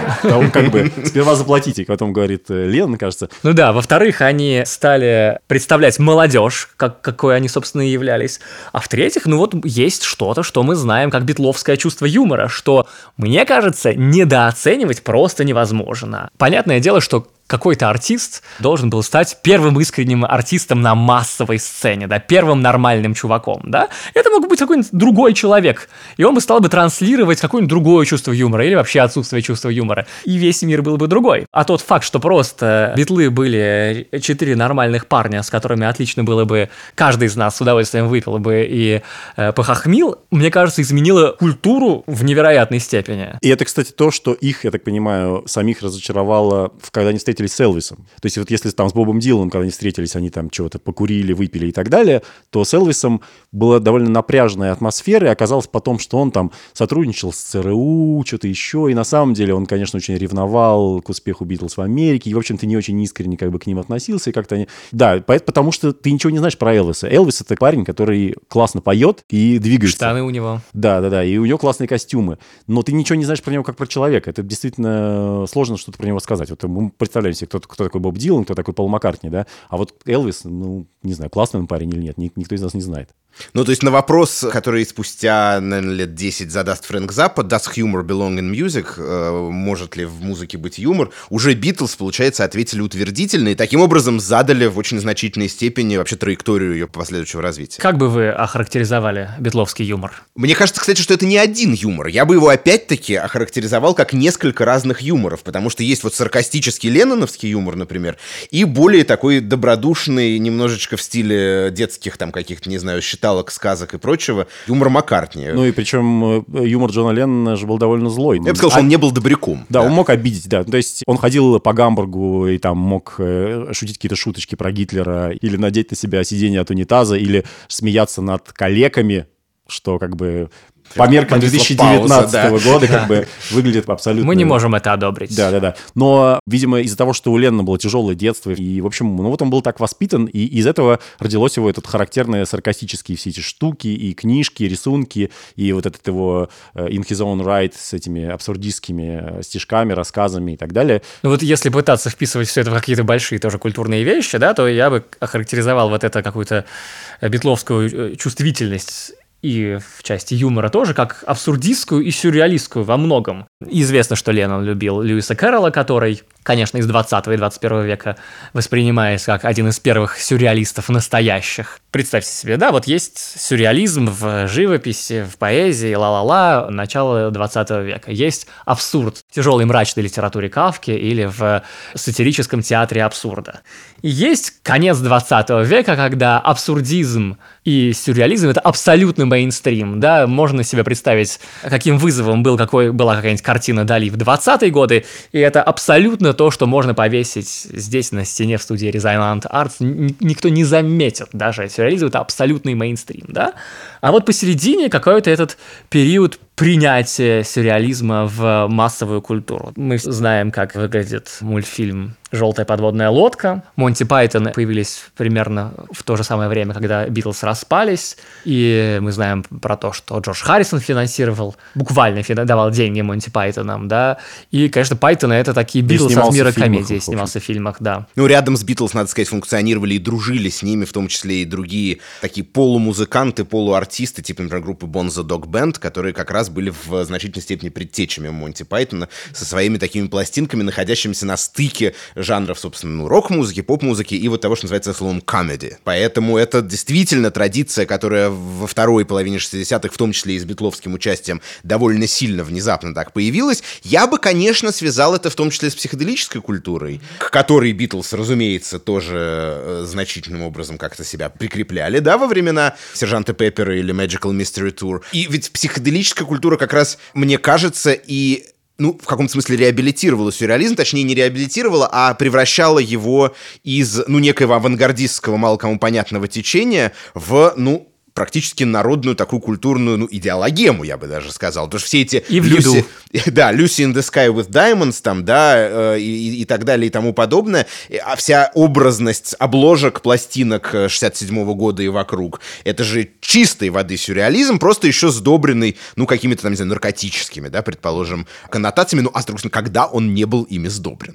[LAUGHS] Там как бы сперва заплатите, потом говорит э, Лен, кажется, Ну да, во-вторых, они стали представлять молодежь, как, какой они, собственно, и являлись. А в-третьих, ну вот есть что-то, что мы знаем как битловское чувство юмора, что, мне кажется, недооценивать просто невозможно. Понятное дело, что какой-то артист должен был стать первым искренним артистом на массовой сцене, да, первым нормальным чуваком, да. Это мог быть какой-нибудь другой человек, и он бы стал бы транслировать какое-нибудь другое чувство юмора или вообще отсутствие чувства юмора, и весь мир был бы другой. А тот факт, что просто битлы были четыре нормальных парня, с которыми отлично было бы, каждый из нас с удовольствием выпил бы и э, похохмил, мне кажется, изменило культуру в невероятной степени. И это, кстати, то, что их, я так понимаю, самих разочаровало, когда они встретились с Элвисом. То есть вот если там с Бобом Диланом, когда они встретились, они там чего-то покурили, выпили и так далее, то с Элвисом была довольно напряжная атмосфера, и оказалось потом, что он там сотрудничал с ЦРУ, что-то еще, и на самом деле он, конечно, очень ревновал к успеху Битлз в Америке, и, в общем-то, не очень искренне как бы к ним относился, и как-то они... Да, по- потому что ты ничего не знаешь про Элвиса. Элвис — это парень, который классно поет и двигается. Штаны у него. Да, да, да. И у него классные костюмы. Но ты ничего не знаешь про него как про человека. Это действительно сложно что-то про него сказать. Вот мы представляем себе, кто, кто такой Боб Дилан, кто такой Пол Маккартни, да. А вот Элвис, ну, не знаю, классный он парень или нет, ни- никто из нас не знает. Ну, то есть на вопрос, который спустя, наверное, лет 10 задаст Фрэнк Заппа, does humor belong in music, э, может ли в музыке быть юмор, уже Битлз, получается, ответили утвердительно и таким образом задали в очень значительной степени вообще траекторию ее последующего развития. Как бы вы охарактеризовали битловский юмор? Мне кажется, кстати, что это не один юмор. Я бы его опять-таки охарактеризовал как несколько разных юморов, потому что есть вот саркастический ленноновский юмор, например, и более такой добродушный, немножечко в стиле детских там каких-то, не знаю, считалок, сказок и прочего, юмор Маккартни. Ну и причем э, юмор Джона Леннона же был довольно злой. Я бы сказал, что он не был добряком. Да, он мог обидеть, да. То есть он ходил по Гамбургу и там мог э, шутить какие-то шуточки про Гитлера или надеть на себя сиденье от унитаза или смеяться над коллегами, что как бы по меркам Повисла 2019 пауза, да. года как бы [LAUGHS] выглядит абсолютно... Мы не можем это одобрить. Да, да, да. Но, видимо, из-за того, что у Леннона было тяжелое детство, и, в общем, ну вот он был так воспитан, и из этого родилось его этот характерные саркастические все эти штуки, и книжки, и рисунки, и вот этот его э, in his own right с этими абсурдистскими э, стишками, рассказами и так далее. Ну вот если пытаться вписывать все это в какие-то большие тоже культурные вещи, да, то я бы охарактеризовал вот это какую-то э, битловскую чувствительность и в части юмора тоже, как абсурдистскую и сюрреалистскую во многом. Известно, что Леннон любил Льюиса Кэрролла, который, конечно, из 20 и 21 века воспринимается как один из первых сюрреалистов настоящих. Представьте себе, да, вот есть сюрреализм в живописи, в поэзии, ла-ла-ла, начало 20 века. Есть абсурд в тяжелой мрачной литературе Кавки или в сатирическом театре абсурда. И есть конец 20 века, когда абсурдизм и сюрреализм — это абсолютный мейнстрим, да, можно себе представить, каким вызовом был, какой, была какая-нибудь картина Дали в 20-е годы, и это абсолютно то, что можно повесить здесь на стене в студии Resignant Arts, никто не заметит даже, сюрреализм — это абсолютный мейнстрим, да, а вот посередине какой-то этот период принятия сюрреализма в массовую культуру. Мы знаем, как выглядит мультфильм «Желтая подводная лодка». Монти Пайтон появились примерно в то же самое время, когда Битлз распались. И мы знаем про то, что Джордж Харрисон финансировал, буквально давал деньги Монти Пайтонам, да. И, конечно, Пайтона это такие Битлз от мира комедии, снимался в фильмах, да. Ну, рядом с Битлз, надо сказать, функционировали и дружили с ними, в том числе и другие такие полумузыканты, полуартисты, типа, например, группы Bonzo Dog Band, которые как раз были в значительной степени предтечами Монти Пайтона со своими такими пластинками, находящимися на стыке жанров, собственно, ну, рок-музыки, поп-музыки и вот того, что называется словом comedy. Поэтому это действительно традиция, которая во второй половине 60-х, в том числе и с битловским участием, довольно сильно внезапно так появилась. Я бы, конечно, связал это в том числе с психоделической культурой, к которой Битлз, разумеется, тоже э, значительным образом как-то себя прикрепляли, да, во времена Сержанта Пеппера или Magical Mystery Tour. И ведь психоделическая культура как раз, мне кажется, и ну, в каком-то смысле реабилитировала сюрреализм, точнее, не реабилитировала, а превращала его из, ну, некоего авангардистского, мало кому понятного течения в, ну, практически народную такую культурную, ну, идеологему, я бы даже сказал. Потому что все эти... И в Люси, [LAUGHS] да, Lucy in the Sky with Diamonds, там, да, э, и, и так далее и тому подобное. А вся образность обложек пластинок э, 67 года и вокруг, это же чистой воды сюрреализм, просто еще сдобренный, ну, какими-то там, не знаю, наркотическими, да, предположим, коннотациями, ну, а с другой стороны, когда он не был ими сдобрен.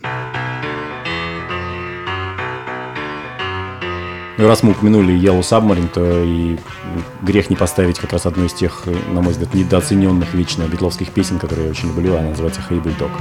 Ну, раз мы упомянули Yellow Submarine, то и грех не поставить как раз одну из тех, э, на мой взгляд, недооцененных вечно битловских песен, которые я очень люблю, она называется «Hey Bulldog».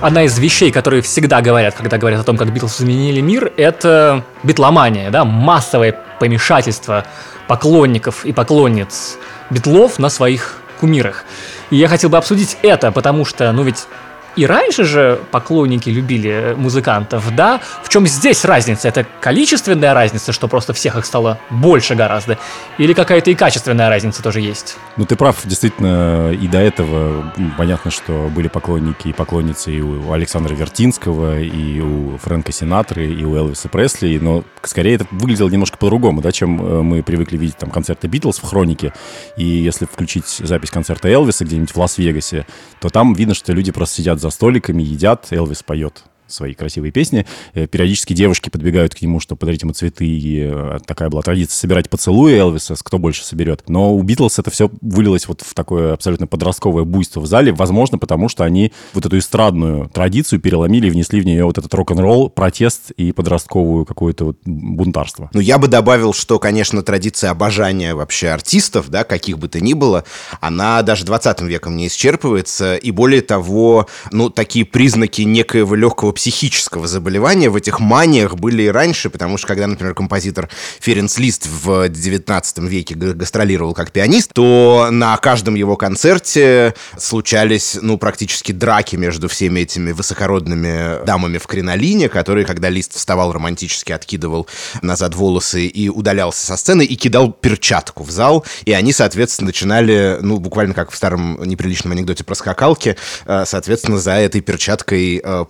Одна из вещей, которые всегда говорят, когда говорят о том, как Битлз изменили мир, это битломания, да, массовое помешательство поклонников и поклонниц Битлов на своих кумирах. И я хотел бы обсудить это, потому что, ну ведь И раньше же поклонники любили музыкантов, да? В чем здесь разница? Это количественная разница, что просто всех их стало больше гораздо? Или какая-то и качественная разница тоже есть? Ну, ты прав, действительно, и до этого понятно, что были поклонники и поклонницы и у Александра Вертинского, и у Фрэнка Синатры, и у Элвиса Пресли, но скорее это выглядело немножко по-другому, да, чем э, мы привыкли видеть там концерты Битлз в хронике. И если включить запись концерта Элвиса где-нибудь в Лас-Вегасе, то там видно, что люди просто сидят за столиками, едят, Элвис поет свои красивые песни. Э, Периодически девушки подбегают к нему, чтобы подарить ему цветы. И э, такая была традиция собирать поцелуи Элвиса, кто больше соберет. Но у Битлз это все вылилось вот в такое абсолютно подростковое буйство в зале. Возможно, потому что они вот эту эстрадную традицию переломили и внесли в нее вот этот рок-н-ролл, протест и подростковую какое-то вот бунтарство. Ну, я бы добавил, что, конечно, традиция обожания вообще артистов, да, каких бы то ни было, она даже 20 веком не исчерпывается, и более того, ну, такие признаки некоего легкого психического заболевания. В этих маниях были и раньше, потому что когда, например, композитор Ференц Лист в 19 веке га- гастролировал как пианист, то на каждом его концерте случались, ну, практически драки между всеми этими высокородными дамами в кринолине, которые, когда Лист вставал романтически, откидывал назад волосы и удалялся со сцены и кидал перчатку в зал, и они, соответственно, начинали, ну, буквально как в старом неприличном анекдоте про скакалки, э, соответственно, за этой перчаткой э,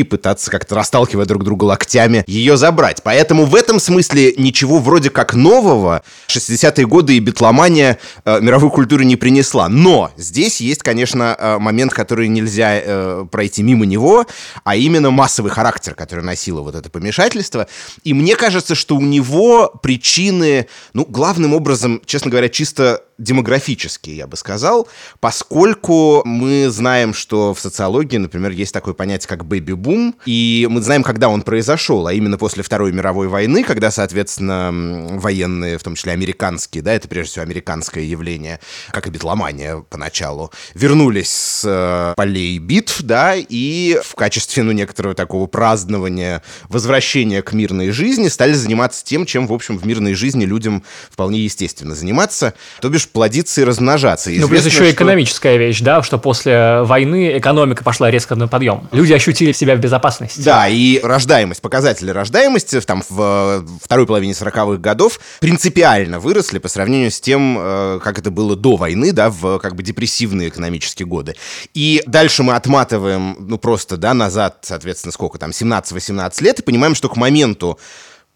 пытаться как-то расталкивая друг друга локтями ее забрать. Поэтому в этом смысле ничего вроде как нового 60-е годы и битломания э, мировой культуре не принесла. Но здесь есть, конечно, э, момент, который нельзя э, пройти мимо него, а именно массовый характер, который носило вот это помешательство. И мне кажется, что у него причины, ну, главным образом, честно говоря, чисто демографические, я бы сказал, поскольку мы знаем, что в социологии, например, есть такое понятие, как бэби-бум, и мы знаем, когда он произошел, а именно после Второй мировой войны, когда, соответственно, военные, в том числе американские, да, это прежде всего американское явление, как и битломания поначалу, вернулись с э, полей битв, да, и в качестве, ну, некоторого такого празднования возвращения к мирной жизни стали заниматься тем, чем, в общем, в мирной жизни людям вполне естественно заниматься, то бишь плодиться и размножаться. Ну, плюс Известно, еще что- экономическая вещь, да, что после войны экономика пошла резко на подъем. Люди ощутили себя в безопасности. Да, и рождаемость, показатели рождаемости там, в э, второй половине 40-х годов принципиально выросли по сравнению с тем, э, как это было до войны, да, в как бы депрессивные экономические годы. И дальше мы отматываем, ну, просто, да, назад, соответственно, сколько там, 17-18 лет, и понимаем, что к моменту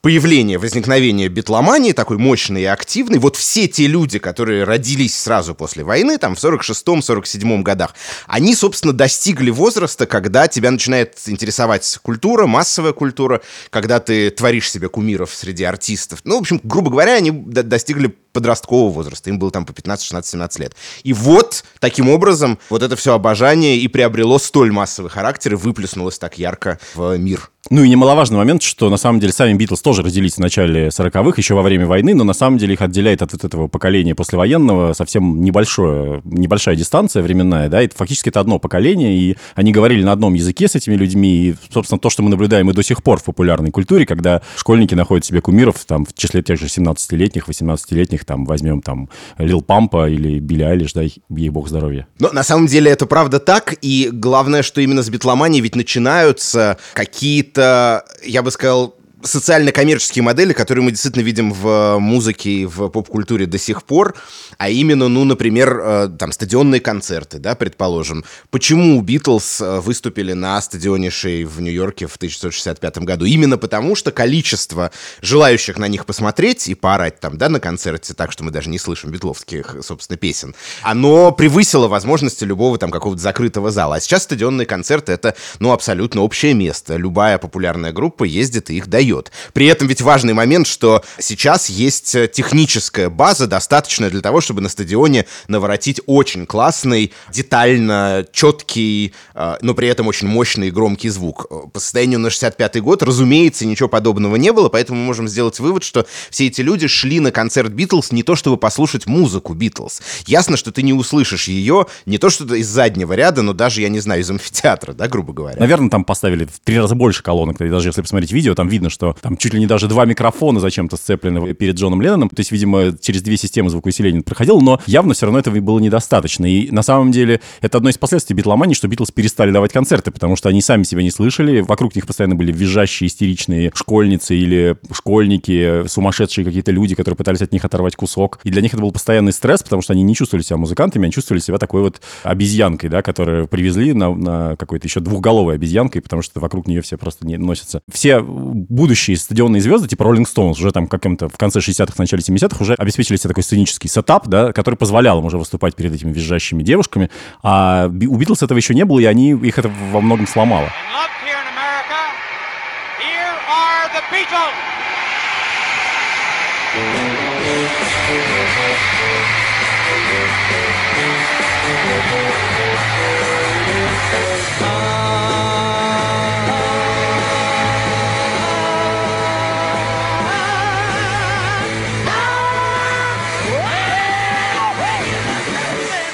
появления, возникновения битломании, такой мощной и активной, вот все те люди, которые родились сразу после войны, там, в 46-47 годах, они, собственно, достигли возраста, когда тебя начинает интересовать культура, массовая культура, когда ты творишь себе кумиров среди артистов. Ну, в общем, грубо говоря, они до- достигли подросткового возраста, им было там по 15, 16, 17 лет. И вот, таким образом, вот это все обожание и приобрело столь массовый характер и выплеснулось так ярко в мир. Ну и немаловажный момент, что на самом деле сами Битлз тоже родились в начале 40-х, еще во время войны, но на самом деле их отделяет от этого поколения послевоенного совсем небольшое, небольшая дистанция временная, да, это фактически это одно поколение, и они говорили на одном языке с этими людьми, и, собственно, то, что мы наблюдаем и до сих пор в популярной культуре, когда школьники находят себе кумиров, там, в числе тех же 17-летних, 18-летних, там, возьмем, там, Лил Пампа или Билли Айлиш, дай ей бог здоровья. Но на самом деле это правда так, и главное, что именно с битломанией ведь начинаются какие-то, я бы сказал, социально-коммерческие модели, которые мы действительно видим в музыке и в поп-культуре до сих пор, а именно, ну, например, э, там, стадионные концерты, да, предположим. Почему Битлз э, выступили на стадионе Шей в Нью-Йорке в 1965 году? Именно потому, что количество желающих на них посмотреть и поорать там, да, на концерте, так что мы даже не слышим битловских, собственно, песен, оно превысило возможности любого там какого-то закрытого зала. А сейчас стадионные концерты — это, ну, абсолютно общее место. Любая популярная группа ездит и их дает. При этом ведь важный момент, что сейчас есть э, техническая база, достаточная для того, чтобы на стадионе наворотить очень классный, детально четкий, э, но при этом очень мощный и громкий звук. Э, По состоянию на 65 год, разумеется, ничего подобного не было, поэтому мы можем сделать вывод, что все эти люди шли на концерт Битлз не то, чтобы послушать музыку Битлз. Ясно, что ты не услышишь ее не то, что из заднего ряда, но даже, я не знаю, из амфитеатра, да, грубо говоря. Наверное, там поставили в три раза больше колонок, даже если посмотреть видео, там видно, что что там чуть ли не даже два микрофона зачем-то сцеплены перед Джоном Ленноном. То есть, видимо, через две системы звукоусиления это проходило, но явно все равно этого было недостаточно. И на самом деле это одно из последствий битломании, что Битлз перестали давать концерты, потому что они сами себя не слышали. Вокруг них постоянно были визжащие, истеричные школьницы или школьники, сумасшедшие какие-то люди, которые пытались от них оторвать кусок. И для них это был постоянный стресс, потому что они не чувствовали себя музыкантами, они чувствовали себя такой вот обезьянкой, да, которую привезли на, на какой-то еще двухголовой обезьянкой, потому что вокруг нее все просто не носятся. Все будущие стадионные звезды, типа Rolling Stones, уже там каким-то в конце 60-х, начале 70-х уже обеспечили себе такой сценический сетап, да, который позволял им уже выступать перед этими визжащими девушками. А у Битлз этого еще не было, и они их это во многом сломало. loved here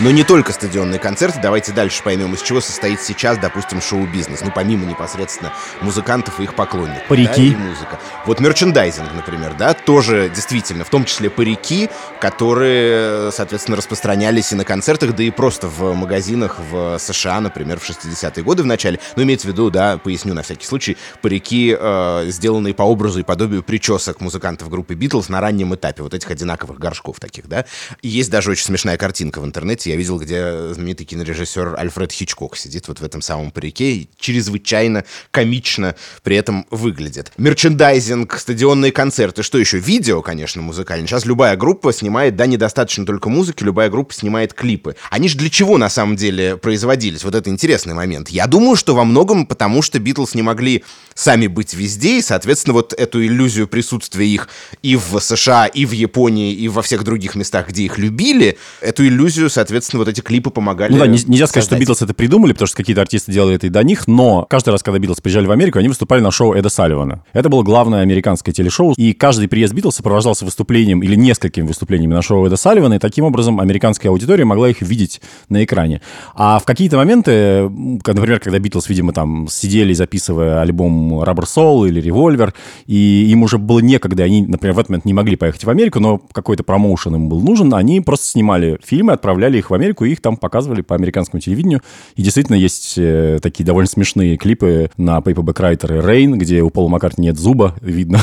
Но не только стадионные концерты. Давайте дальше поймем, из чего состоит сейчас, допустим, шоу-бизнес. Ну, помимо непосредственно музыкантов и их поклонников. Парики. да, и музыка. Вот мерчендайзинг, например, да, тоже действительно, в том числе парики, которые, соответственно, распространялись и на концертах, да и просто в магазинах в США, например, в 60-е годы в начале. Ну, имеется в виду, да, поясню на всякий случай, парики, э, сделанные по образу и подобию причесок музыкантов группы Битлз на раннем этапе, вот этих одинаковых горшков таких, да. И есть даже очень смешная картинка в интернете, я видел, где знаменитый кинорежиссер Альфред Хичкок сидит вот в этом самом парике и чрезвычайно комично при этом выглядит. Мерчендайзинг, стадионные концерты, что еще? Видео, конечно, музыкальное. Сейчас любая группа снимает, да, недостаточно только музыки, любая группа снимает клипы. Они же для чего на самом деле производились? Вот это интересный момент. Я думаю, что во многом потому, что Битлз не могли сами быть везде, и, соответственно, вот эту иллюзию присутствия их и в США, и в Японии, и во всех других местах, где их любили, эту иллюзию, соответственно, вот эти клипы помогали Ну да, не- нельзя сказать, что. Битлз это придумали, потому что какие-то артисты делали это и до них, но каждый раз, когда Битлз приезжали в Америку, они выступали на шоу Эда Салливана. Это было главное американское телешоу, и каждый приезд Битлз сопровождался выступлением или несколькими выступлениями на шоу Эда Салливана, и таким образом американская аудитория могла их видеть на экране. А в какие-то моменты, например, когда Битлз, видимо, там сидели, записывая альбом Rubber Soul или Revolver, и им уже было некогда, они, например, в этот момент не могли поехать в Америку, но какой-то промоушен им был нужен, они просто снимали фильмы, отправляли их в Америку, и их там показывали по американскому телевидению. И действительно есть э, такие довольно смешные клипы на Paperback Writer и Rain, где у Пола Маккартни нет зуба, [LAUGHS] видно.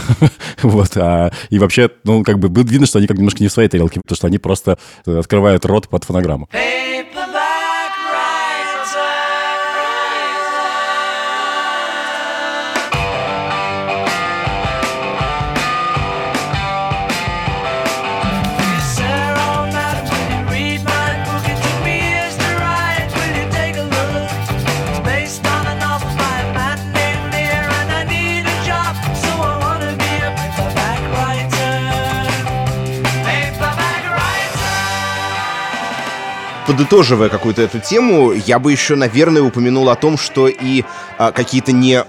вот, а, и вообще, ну, как бы видно, что они как немножко не в своей тарелке, потому что они просто э, открывают рот под фонограмму. Paperback подытоживая какую-то эту тему, я бы еще, наверное, упомянул о том, что и а, какие-то не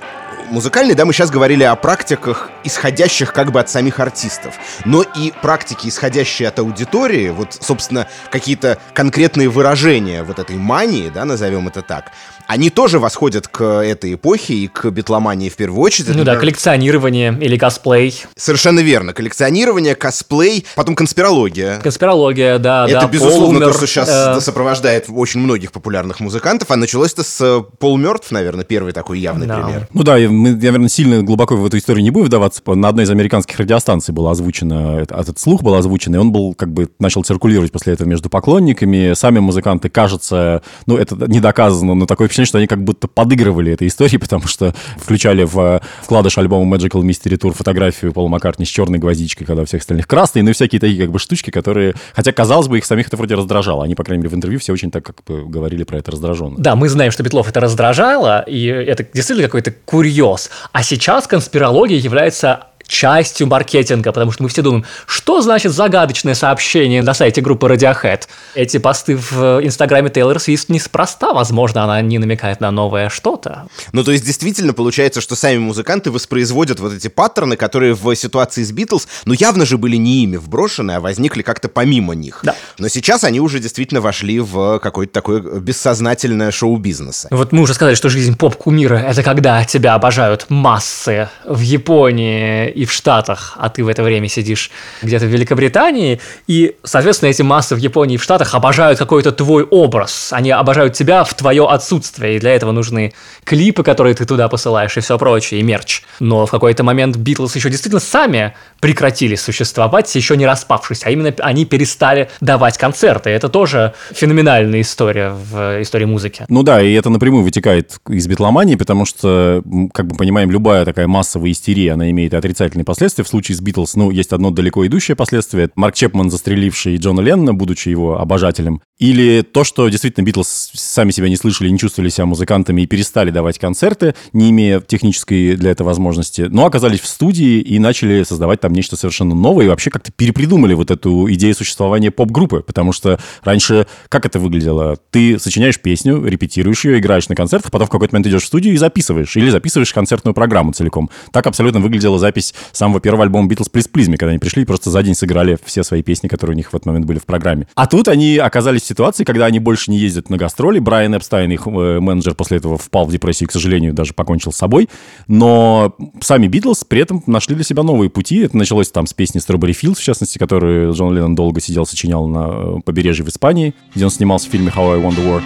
музыкальные, да, мы сейчас говорили о практиках, исходящих как бы от самих артистов, но и практики, исходящие от аудитории, вот, собственно, какие-то конкретные выражения вот этой мании, да, назовем это так, они тоже восходят к этой эпохе и к битломании в первую очередь. Ну Это, да, например, коллекционирование или косплей. Совершенно верно. Коллекционирование, косплей, потом конспирология. Конспирология, да, Это, да. безусловно, Полмер, то, что сейчас э, сопровождает очень многих популярных музыкантов. А началось это с э, Пол Мертв, наверное, первый такой явный Да. пример. Ну да, мы, наверное, сильно глубоко в эту историю не будем вдаваться. На одной из американских радиостанций было озвучено, это- этот слух был озвучен, и он был как бы начал циркулировать после этого между поклонниками. Сами музыканты, кажется, ну это не доказано, но такое впечатление, что они как будто подыгрывали этой истории, [LAUGHS] потому что включали в э, вкладыш альбома Magical Mystery Tour фотографию Пола Маккартни с черной гвоздичкой, когда у всех остальных красные, ну и всякие такие как бы штучки, которые, хотя казалось бы, их самих это вроде раздражало. Они, по крайней мере, в интервью все очень так как бы говорили про это раздраженно. Да, мы знаем, что Петлов это раздражало, и это действительно какой-то курьез. А сейчас конспирология является частью маркетинга, потому что мы все думаем, что значит загадочное сообщение на сайте группы Radiohead. Эти посты в инстаграме Тейлор Свифт неспроста, возможно, она не намекает на новое что-то. Ну, то есть, действительно, получается, что сами музыканты воспроизводят вот эти паттерны, которые в ситуации с Битлз, ну, явно же были не ими вброшены, а возникли как-то помимо них. Да. Но сейчас они уже действительно вошли в какое-то такое бессознательное шоу бизнеса. Вот мы уже сказали, что жизнь поп-кумира – это когда тебя обожают массы в Японии и в Штатах, а ты в это время сидишь где-то в Великобритании, и, соответственно, эти массы в Японии и в Штатах обожают какой-то твой образ, они обожают тебя в твое отсутствие, и для этого нужны клипы, которые ты туда посылаешь, и все прочее, и мерч. Но в какой-то момент Битлз еще действительно сами прекратили существовать, еще не распавшись, а именно они перестали давать концерты. Это тоже феноменальная история в истории музыки. Ну да, и это напрямую вытекает из битломании, потому что, как мы понимаем, любая такая массовая истерия, она имеет и отрицательные последствия. В случае с Битлз, ну, есть одно далеко идущее последствие. Марк Чепман, застреливший Джона Леннона, будучи его обожателем. Или то, что действительно Битлз сами себя не слышали, не чувствовали себя музыкантами и перестали давать концерты, не имея технической для этого возможности, но оказались в студии и начали создавать там нечто совершенно новое и вообще как-то перепридумали вот эту идею существования поп-группы, потому что раньше как это выглядело? Ты сочиняешь песню, репетируешь ее, играешь на концертах, потом в какой-то момент идешь в студию и записываешь, или записываешь концертную программу целиком. Так абсолютно выглядела запись самого первого альбома Please Please Me, когда они пришли и просто за день сыграли все свои песни, которые у них в этот момент были в программе. А тут они оказались в ситуации, когда они больше не ездят на гастроли. Брайан Эпстайн, их э, менеджер, после этого впал в депрессию и, к сожалению, даже покончил с собой. Но сами Битлз при этом нашли для себя новые пути. Это началось там с песни Strawberry Fields, в частности, которую Джон Леннон долго сидел, сочинял на э, побережье в Испании, где он снимался в фильме How I Won the War.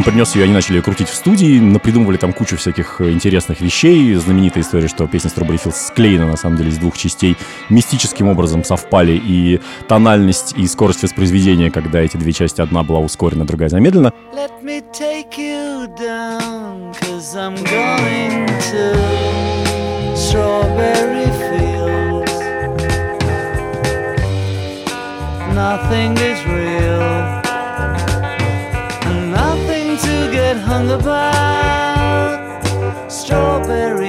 Он принес ее, они начали ее крутить в студии, напридумывали там кучу всяких э, интересных вещей. Знаменитая история, что песня Strawberry Fields склеена, на самом деле, из двух частей. Мистическим образом совпали и тональность, и скорость воспроизведения, когда эти две части, одна была ускорена, другая замедлена. Let me take you down, cause I'm going to strawberry fields. Nothing is real, hung about. Strawberry.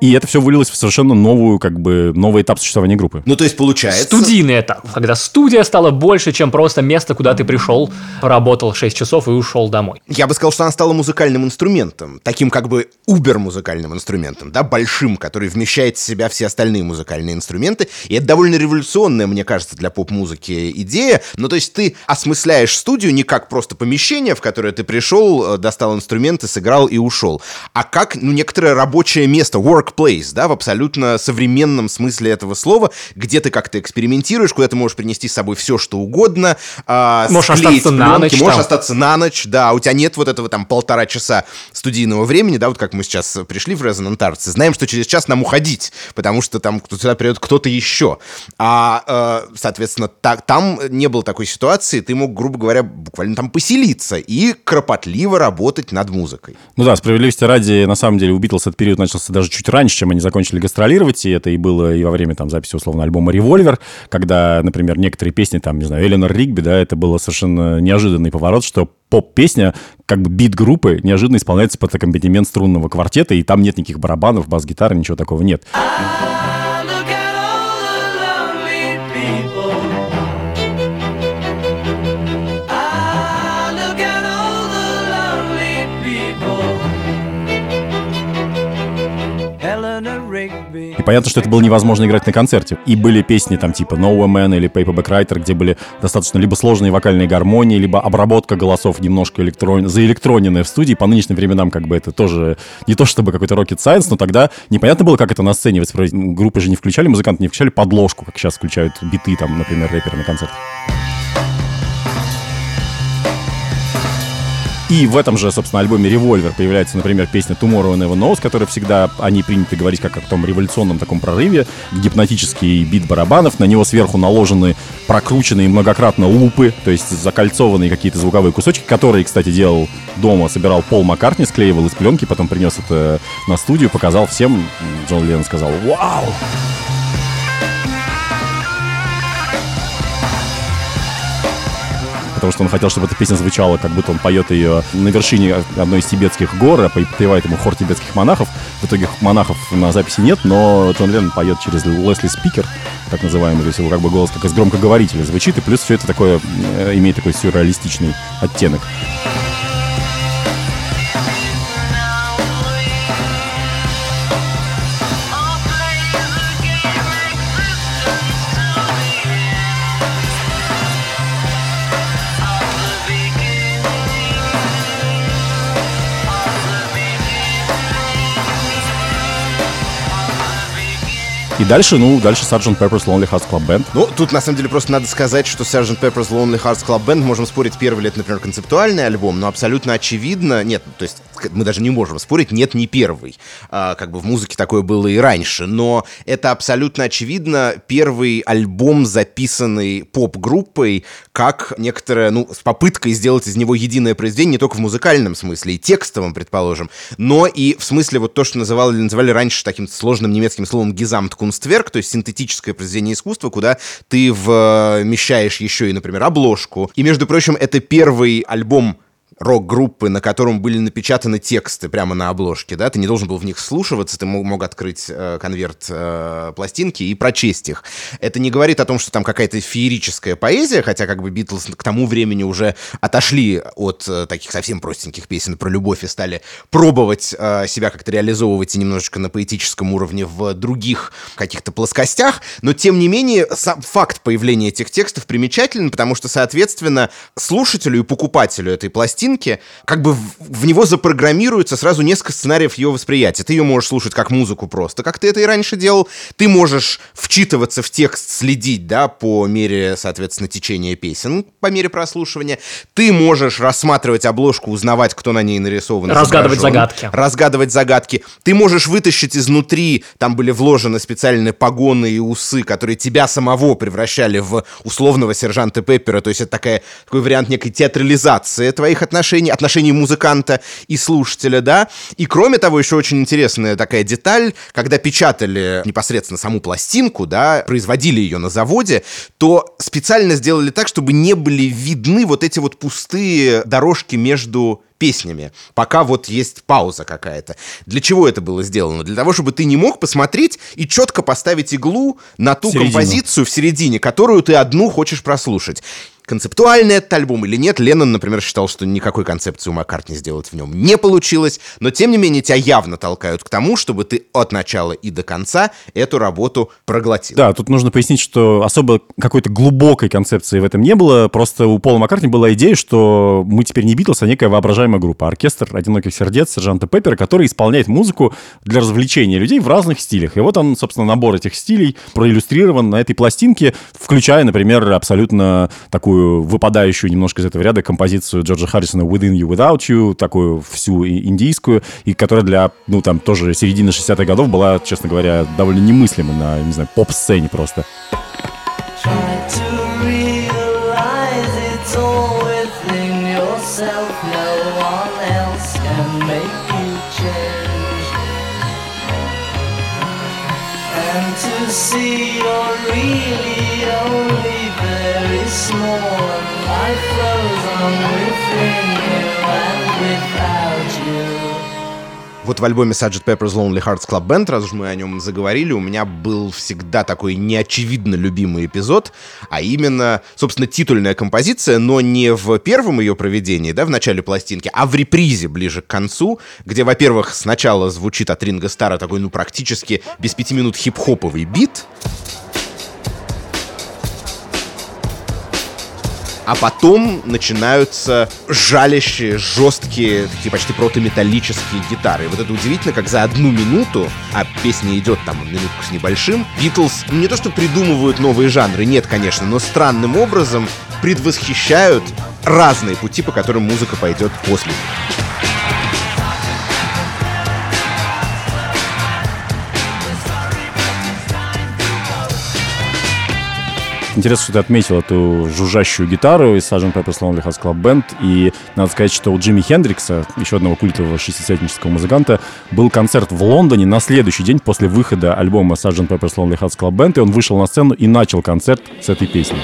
И это все вылилось в совершенно новую, как бы, новый этап существования группы. Ну, то есть, получается... Студийный этап, когда студия стала больше, чем просто место, куда ты пришел, поработал 6 часов и ушел домой. Я бы сказал, что она стала музыкальным инструментом, таким как бы убер-музыкальным инструментом, да, большим, который вмещает в себя все остальные музыкальные инструменты. И это довольно революционная, мне кажется, для поп-музыки идея. Ну, то есть ты осмысляешь студию не как просто помещение, в которое ты пришел, э, достал инструменты, сыграл и ушел, а как, ну, некоторое рабочее место, workplace, да, в абсолютно современном смысле этого слова, где ты как-то экспериментируешь, куда ты можешь принести с собой все, что угодно, а, Можешь склеить остаться на пленки, ночь можешь там. остаться на ночь, да, у тебя нет вот этого там полтора часа студийного времени, да, вот как мы сейчас пришли в Resonant Arts, знаем, что через час нам уходить, потому что там сюда придет кто-то еще. А, э, соответственно, та- там не было такой ситуации, ты мог, грубо говоря, буквально там поселиться и кропотливо работать над музыкой. Ну да, справедливости ради, на самом деле, у Битлз этот период начался даже чуть раньше, чем они закончили гастролировать, и это и было и во время там записи, условно, альбома «Револьвер», когда, например, некоторые песни, там, не знаю, Эленор Ригби, да, это было совершенно неожиданный поворот, что поп-песня, как бы бит группы, неожиданно исполняется под аккомпанемент струнного квартета, и там нет никаких барабанов, бас-гитары, ничего такого нет. Ah, понятно, что это было невозможно играть на концерте. И были песни там типа No Man или Paperback Writer, где были достаточно либо сложные вокальные гармонии, либо обработка голосов немножко электрон... заэлектроненная в студии. По нынешним временам как бы это тоже не то чтобы какой-то rocket science, но тогда непонятно было, как это на сцене воспроизвести. Группы же не включали, музыканты не включали подложку, как сейчас включают биты там, например, рэперы на концертах. И в этом же, собственно, альбоме «Револьвер» появляется, например, песня «Tomorrow Never Knows», которая всегда, о ней принято говорить как о том революционном таком прорыве, гипнотический бит барабанов, на него сверху наложены прокрученные многократно лупы, то есть закольцованные какие-то звуковые кусочки, которые, кстати, делал дома, собирал Пол Маккартни, склеивал из пленки, потом принес это на студию, показал всем. Джон Леннон сказал «Вау!» Потому что он хотел, чтобы эта песня звучала, как будто он поет ее на вершине одной из тибетских гор, а подпевает ему хор тибетских монахов. В итоге монахов на записи нет, но Джон Леннон поет через Лесли Спикер, так называемый, то есть его как бы голос как из громкоговорителя звучит, и плюс все это такое э, имеет такой сюрреалистичный оттенок. И дальше, ну, дальше Sgt. Pepper's Lonely Hearts Club Band. Ну, тут на самом деле просто надо сказать, что Sgt. Pepper's Lonely Hearts Club Band, можем спорить, первый ли это, например, концептуальный альбом, но абсолютно очевидно, нет, то есть мы даже не можем спорить, нет, не первый. А, как бы в музыке такое было и раньше, но это абсолютно очевидно первый альбом, записанный поп-группой, как некоторая, ну, с попыткой сделать из него единое произведение не только в музыкальном смысле, и текстовом, предположим, но и в смысле вот то, что называли, называли раньше таким сложным немецким словом «гизамткунстверк», то есть синтетическое произведение искусства, куда ты вмещаешь еще и, например, обложку. И, между прочим, это первый альбом рок-группы, на котором были напечатаны тексты прямо на обложке, да, ты не должен был в них слушаться, ты мог, открыть э, конверт э, пластинки и прочесть их. Это не говорит о том, что там какая-то феерическая поэзия, хотя как бы Битлз к тому времени уже отошли от э, таких совсем простеньких песен про любовь и стали пробовать э, себя как-то реализовывать и немножечко на поэтическом уровне в других каких-то плоскостях, но тем не менее сам факт появления этих текстов примечателен, потому что, соответственно, слушателю и покупателю этой пластинки как бы в, в него запрограммируется сразу несколько сценариев ее восприятия. Ты ее можешь слушать как музыку просто, как ты это и раньше делал. Ты можешь вчитываться в текст, следить, да, по мере, соответственно, течения песен, по мере прослушивания. Ты можешь рассматривать обложку, узнавать, кто на ней нарисован. Разгадывать изображен, загадки. Разгадывать загадки. Ты можешь вытащить изнутри, там были вложены специальные погоны и усы, которые тебя самого превращали в условного сержанта Пеппера. То есть это такая, такой вариант некой театрализации твоих отношений, отношений музыканта и слушателя, да. И кроме того, еще очень интересная такая деталь, когда печатали непосредственно саму пластинку, да, производили ее на заводе, то специально сделали так, чтобы не были видны вот эти вот пустые дорожки между песнями, пока вот есть пауза какая-то. Для чего это было сделано? Для того, чтобы ты не мог посмотреть и четко поставить иглу на ту Середину. композицию в середине, которую ты одну хочешь прослушать. Концептуальный этот альбом или нет, Леннон, например, считал, что никакой концепции у Маккартни сделать в нем не получилось, но тем не менее тебя явно толкают к тому, чтобы ты от начала и до конца эту работу проглотил. Да, тут нужно пояснить, что особо какой-то глубокой концепции в этом не было. Просто у Пола Маккартни была идея, что мы теперь не Битлз, а некая воображаемая группа. Оркестр «Одиноких сердец» сержанта Пеппера, который исполняет музыку для развлечения людей в разных стилях. И вот он, собственно, набор этих стилей проиллюстрирован на этой пластинке, включая, например, абсолютно такую выпадающую немножко из этого ряда композицию Джорджа Харрисона «Within You, Without You», такую всю индийскую, и которая для, ну, там, тоже середины 60-х годов была, честно говоря, довольно немыслима на, не знаю, поп-сцене просто. Try to realize it's Вот в альбоме Sgt. Pepper's Lonely Hearts Club Band, раз уж мы о нем заговорили, у меня был всегда такой неочевидно любимый эпизод, а именно, собственно, титульная композиция, но не в первом ее проведении, да, в начале пластинки, а в репризе ближе к концу, где, во-первых, сначала звучит от Ринга Стара такой, ну, практически без пяти минут хип-хоповый бит, а потом начинаются жалящие, жесткие, такие почти протометаллические гитары. И вот это удивительно, как за одну минуту, а песня идет там минутку с небольшим, Битлз не то что придумывают новые жанры, нет, конечно, но странным образом предвосхищают разные пути, по которым музыка пойдет после них. Интересно, что ты отметил эту жужжащую гитару из Sgt. Pepper's Lonely Hearts Club Band. И надо сказать, что у Джимми Хендрикса, еще одного культового шестидесятнического музыканта, был концерт в Лондоне на следующий день после выхода альбома Sgt. Pepper's Lonely Hearts Club Band. И он вышел на сцену и начал концерт с этой песни.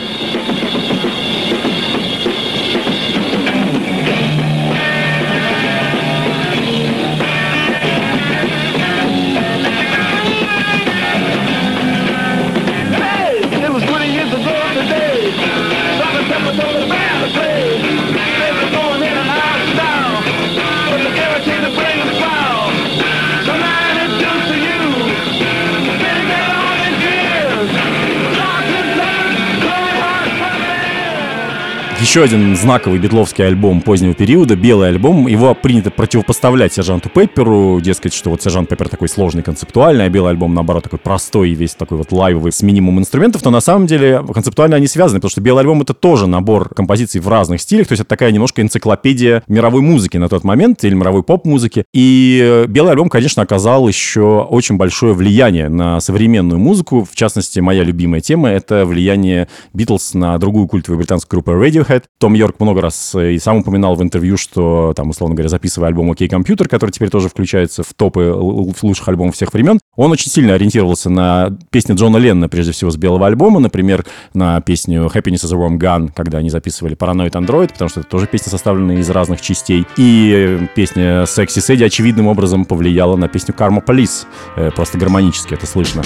Еще один знаковый битловский альбом позднего периода, белый альбом. Его принято противопоставлять сержанту Пепперу, дескать, что вот сержант Пеппер такой сложный, концептуальный, а белый альбом, наоборот, такой простой, и весь такой вот лайвовый, с минимумом инструментов, но на самом деле концептуально они связаны, потому что белый альбом это тоже набор композиций в разных стилях, то есть это такая немножко энциклопедия мировой музыки на тот момент, или мировой поп-музыки. И белый альбом, конечно, оказал еще очень большое влияние на современную музыку. В частности, моя любимая тема — это влияние Битлз на другую культовую британскую группу Radiohead. Том Йорк много раз э, и сам упоминал в интервью, что, там, условно говоря, записывая альбом «Окей, компьютер», который теперь тоже включается в топы лучших альбомов всех времен, он очень сильно ориентировался на песни Джона Леннона, прежде всего, с белого альбома, например, на песню «Happiness is a Warm Gun», когда они записывали «Paranoid Android», потому что это тоже песня, составленная из разных частей. И песня «Sexy Sadie» очевидным образом повлияла на песню «Karma Police». Э, Просто гармонически это слышно.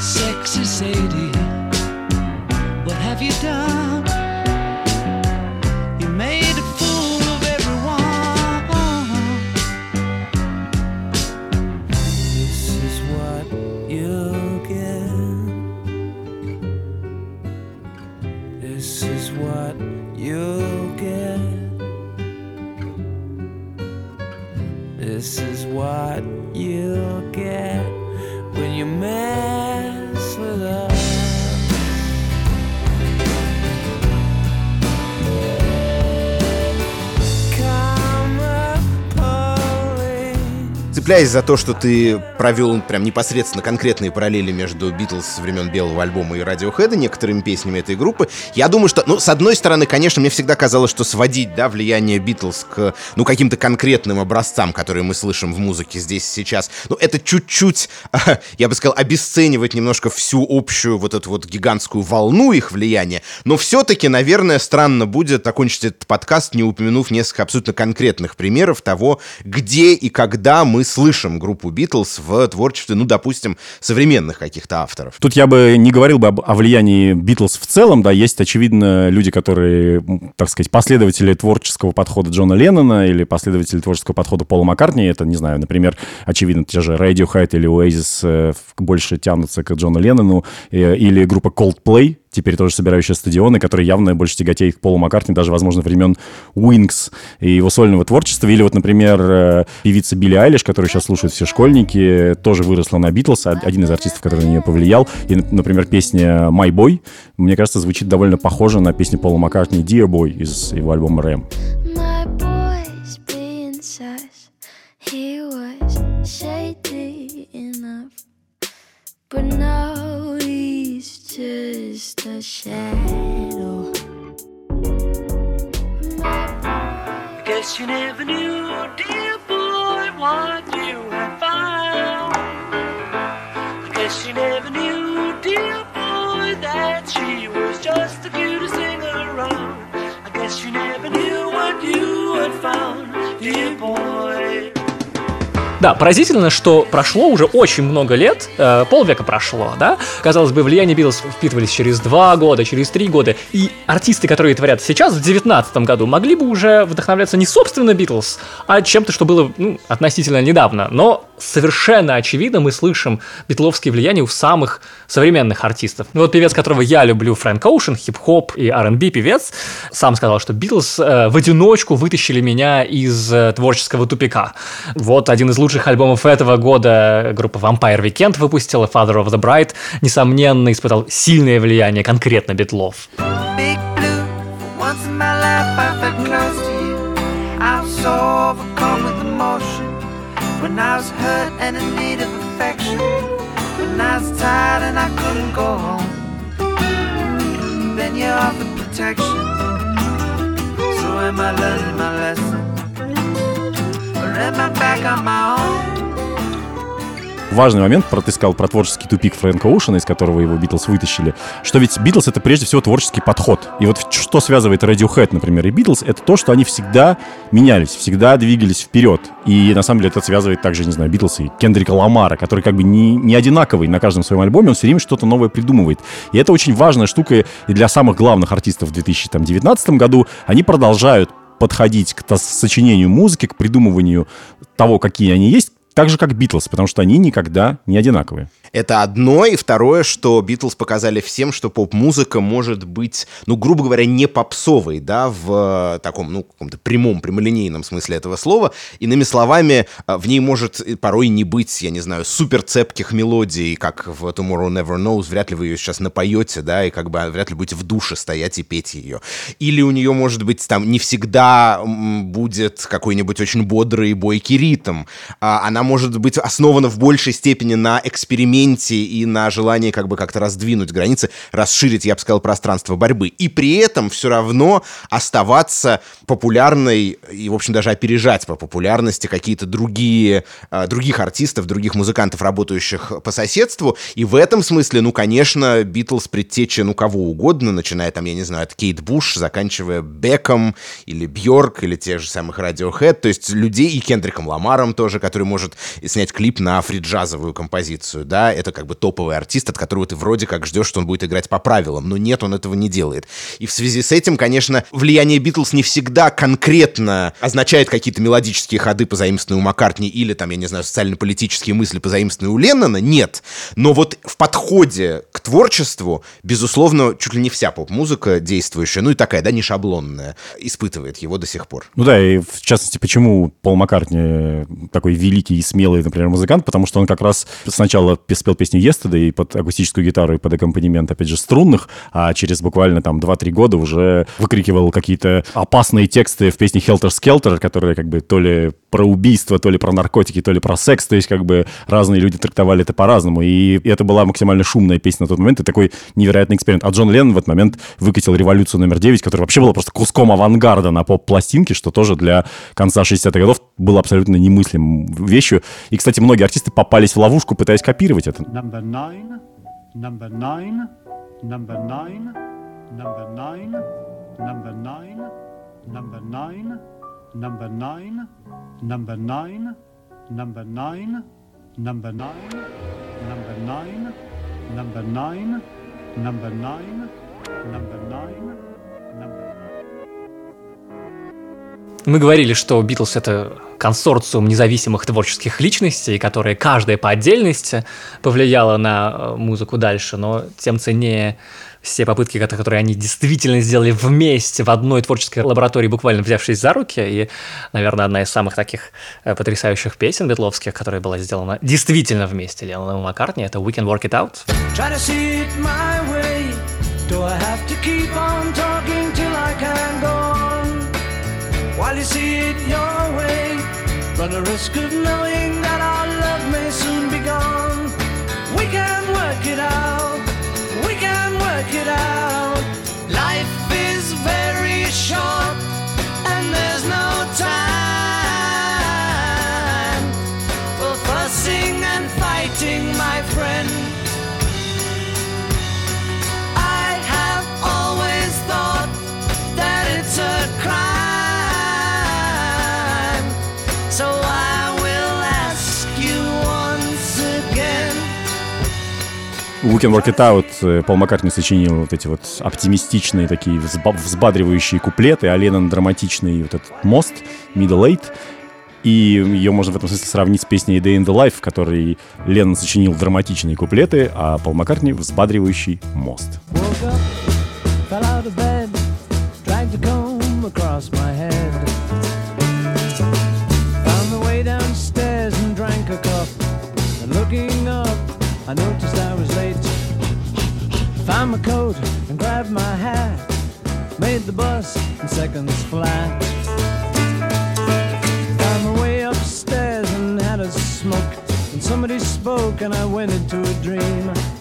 Sexy Цепляясь за то, что ты провел прям непосредственно конкретные параллели между Битлз времен Белого альбома и Радиохэда, некоторыми песнями этой группы, я думаю, что, ну, с одной стороны, конечно, мне всегда казалось, что сводить, да, влияние Битлз к, ну, каким-то конкретным образцам, которые мы слышим в музыке здесь сейчас, ну, это чуть-чуть, [LAUGHS] я бы сказал, обесценивать немножко всю общую вот эту вот гигантскую волну их влияния, но все-таки, наверное, странно будет окончить этот подкаст, не упомянув несколько абсолютно конкретных примеров того, где и когда мы слышим группу Битлз в творчестве, ну, допустим, современных каких-то авторов. Тут я бы не говорил бы об, о влиянии Битлз в целом, да, есть, очевидно, люди, которые, так сказать, последователи творческого подхода Джона Леннона или последователи творческого подхода Пола Маккартни, это, не знаю, например, очевидно, те же Radiohead или Oasis э, больше тянутся к Джону Леннону, э, или группа Coldplay, теперь тоже собирающая стадионы, которые явно больше тяготеет к Полу Маккартни, даже, возможно, времен Wings и его сольного творчества. Или вот, например, э, певица Билли Айлиш, которую сейчас слушают все школьники, тоже выросла на Битлз, од- один из артистов, который на нее повлиял. И, нап- например, песня «My Boy», мне кажется, звучит довольно похоже на песню Пола Маккартни «Dear Boy» из его альбома «Рэм». A shadow. I guess you never knew, dear boy, what you had found. I guess you never knew, dear boy, that she was just the cutest thing around. I guess you never knew what you had found, dear boy. Да, поразительно, что прошло уже очень много лет, э, полвека прошло, да? Казалось бы, влияние Битлз впитывались через два года, через три года, и артисты, которые творят сейчас, в девятнадцатом году, могли бы уже вдохновляться не собственно Битлз, а чем-то, что было ну, относительно недавно. Но совершенно очевидно мы слышим битловские влияния у самых современных артистов. Ну вот певец, которого я люблю, Фрэнк Оушен, хип-хоп и R&B певец, сам сказал, что Битлз э, в одиночку вытащили меня из э, творческого тупика. Вот один из лучших альбомов этого года группа Vampire Weekend выпустила, Father of the Bride, несомненно, испытал сильное влияние конкретно Битлов. Then you offered protection. So am I learning my lesson? Важный момент, про ты сказал про творческий тупик Фрэнка Оушена, из которого его Битлз вытащили, что ведь Битлз — это прежде всего творческий подход. И вот что связывает Radiohead, например, и Битлз, это то, что они всегда менялись, всегда двигались вперед. И на самом деле это связывает также, не знаю, Битлз и Кендрика Ламара, который как бы не, не одинаковый на каждом своем альбоме, он все время что-то новое придумывает. И это очень важная штука и для самых главных артистов в 2019 году. Они продолжают подходить к сочинению музыки, к придумыванию того, какие они есть, так же, как Битлз, потому что они никогда не одинаковые. Это одно. И второе, что Битлз показали всем, что поп-музыка может быть, ну, грубо говоря, не попсовой, да, в э, таком, ну, каком-то прямом, прямолинейном смысле этого слова. Иными словами, э, в ней может порой не быть, я не знаю, супер цепких мелодий, как в Tomorrow Never Knows. Вряд ли вы ее сейчас напоете, да, и как бы вряд ли будете в душе стоять и петь ее. Или у нее, может быть, там не всегда будет какой-нибудь очень бодрый, бойкий ритм. А, Она может быть основана в большей степени на эксперименте и на желании как бы как-то раздвинуть границы, расширить, я бы сказал, пространство борьбы. И при этом все равно оставаться популярной и, в общем, даже опережать по популярности какие-то другие, а, других артистов, других музыкантов, работающих по соседству. И в этом смысле, ну, конечно, Битлз предтеча, ну, кого угодно, начиная там, я не знаю, от Кейт Буш, заканчивая Беком или Бьорк, или тех же самых Radiohead, то есть людей и Кендриком Ламаром тоже, который может снять клип на фриджазовую композицию, да, это как бы топовый артист, от которого ты вроде как ждешь, что он будет играть по правилам, но нет, он этого не делает. И в связи с этим, конечно, влияние Битлз не всегда конкретно означает какие-то мелодические ходы, позаимствованные у Маккартни, или там, я не знаю, социально-политические мысли, позаимствованные у Леннона, нет. Но вот в подходе к творчеству, безусловно, чуть ли не вся поп-музыка действующая, ну и такая, да, не шаблонная, испытывает его до сих пор. Ну да, и в частности, почему Пол Маккартни такой великий и смелый, например, музыкант, потому что он как раз сначала пе- спел песню Yesterday под акустическую гитару и под аккомпанемент, опять же, струнных, а через буквально там 2-3 года уже выкрикивал какие-то опасные тексты в песне Helter Skelter, которые как бы то ли про убийство, то ли про наркотики, то ли про секс, то есть как бы разные люди трактовали это по-разному, и это была максимально шумная песня на тот момент, и такой невероятный эксперимент. А Джон Леннон в этот момент выкатил «Революцию номер 9», которая вообще была просто куском авангарда на поп-пластинке, что тоже для конца 60-х годов было абсолютно немыслимым вещью. И, кстати, многие артисты попались в ловушку, пытаясь копировать это. Number nine, number nine, number nine, number nine, number nine, number nine, number nine, number nine, number nine, number nine, number nine, number nine, Мы говорили, что Битлз это консорциум независимых творческих личностей, которые каждая по отдельности повлияла на э, музыку дальше, но тем ценнее все попытки, кото- которые они действительно сделали вместе в одной творческой лаборатории, буквально взявшись за руки. И, наверное, одна из самых таких э, потрясающих песен битловских, которая была сделана действительно вместе Ленноном и Маккартни, это «We Can Work It Out». Run a risk of knowing that our love may soon be gone. We can work it out. Out. We Can Work It Out э, Пол Маккартни сочинил вот эти вот оптимистичные такие взба- взбадривающие куплеты, а Леннон драматичный вот этот мост, Middle Eight. И ее можно в этом смысле сравнить с песней Day in the Life, в которой Леннон сочинил драматичные куплеты, а Пол Маккартни взбадривающий мост. Woke my coat and grabbed my hat. Made the bus in seconds flat. Found my way upstairs and had a smoke. And somebody spoke and I went into a dream.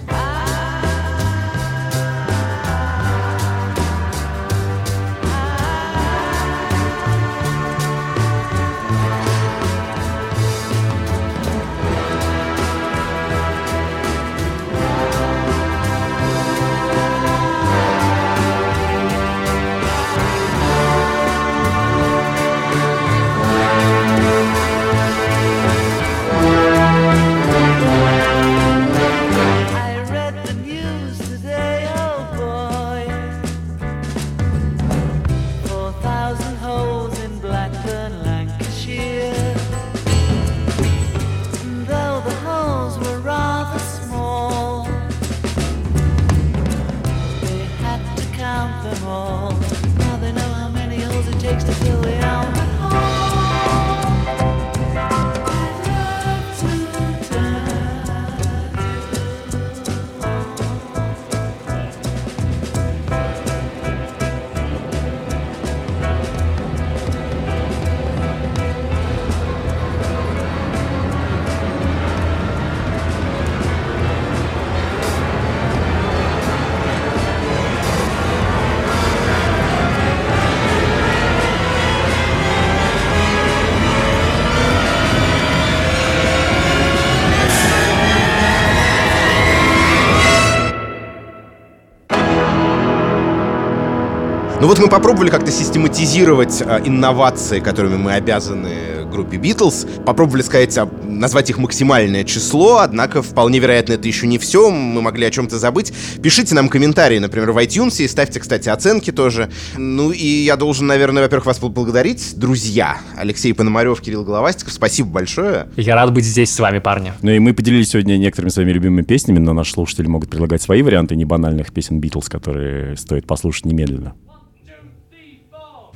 Ну вот мы попробовали как-то систематизировать а, инновации, которыми мы обязаны группе Битлз. Попробовали сказать, а, назвать их максимальное число, однако вполне вероятно это еще не все, мы могли о чем-то забыть. Пишите нам комментарии, например, в iTunes, и ставьте, кстати, оценки тоже. Ну и я должен, наверное, во-первых, вас поблагодарить, друзья. Алексей Пономарев, Кирилл Головастиков, спасибо большое. Я рад быть здесь с вами, парни. Ну и мы поделились сегодня некоторыми своими любимыми песнями, но наши слушатели могут предлагать свои варианты небанальных песен Битлз, которые стоит послушать немедленно.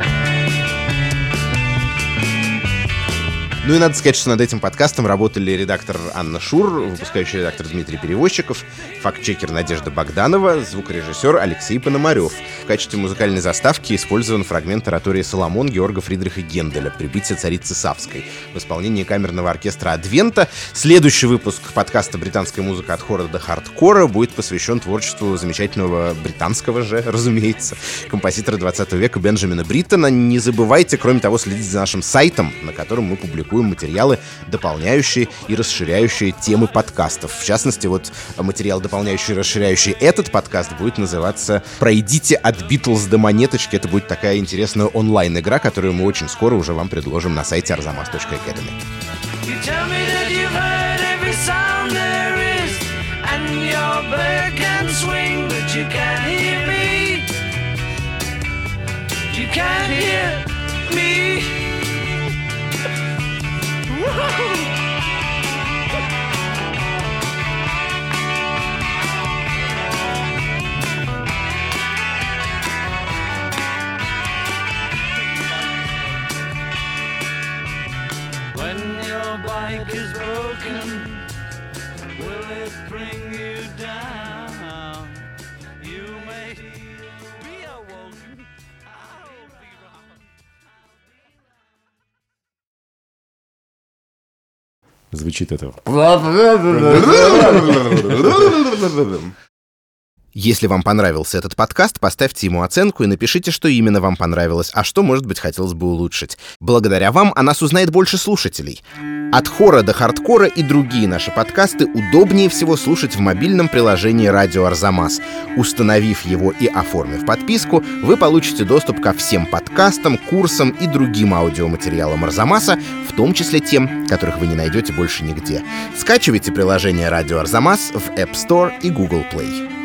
Bye. Ну и надо сказать, что над этим подкастом работали редактор Анна Шур, выпускающий редактор Дмитрий Перевозчиков, фактчекер Надежда Богданова, звукорежиссер Алексей Пономарев. В качестве музыкальной заставки использован фрагмент оратории «Соломон» Георга Фридриха Генделя «Прибытие царицы Савской» в исполнении камерного оркестра «Адвента». Следующий выпуск подкаста «Британская музыка от хора до хардкора» будет посвящен творчеству замечательного британского же, разумеется, композитора 20 века Бенджамина Бриттона. Не забывайте, кроме того, следить за нашим сайтом, на котором мы публикуем материалы, дополняющие и расширяющие темы подкастов. В частности, вот материал, дополняющий и расширяющий этот подкаст, будет называться «Пройдите от Битлз до монеточки». Это будет такая интересная онлайн-игра, которую мы очень скоро уже вам предложим на сайте arzamas.academy. Can't hear me. Woo-hoo! Звучит это. [LAUGHS] [LAUGHS] Если вам понравился этот подкаст, поставьте ему оценку и напишите, что именно вам понравилось, а что, может быть, хотелось бы улучшить. Благодаря вам о нас узнает больше слушателей. От хора до хардкора и другие наши подкасты удобнее всего слушать в мобильном приложении «Радио Арзамас». Установив его и оформив подписку, вы получите доступ ко всем подкастам, курсам и другим аудиоматериалам Арзамаса, в том числе тем, которых вы не найдете больше нигде. Скачивайте приложение «Радио Арзамас» в App Store и Google Play.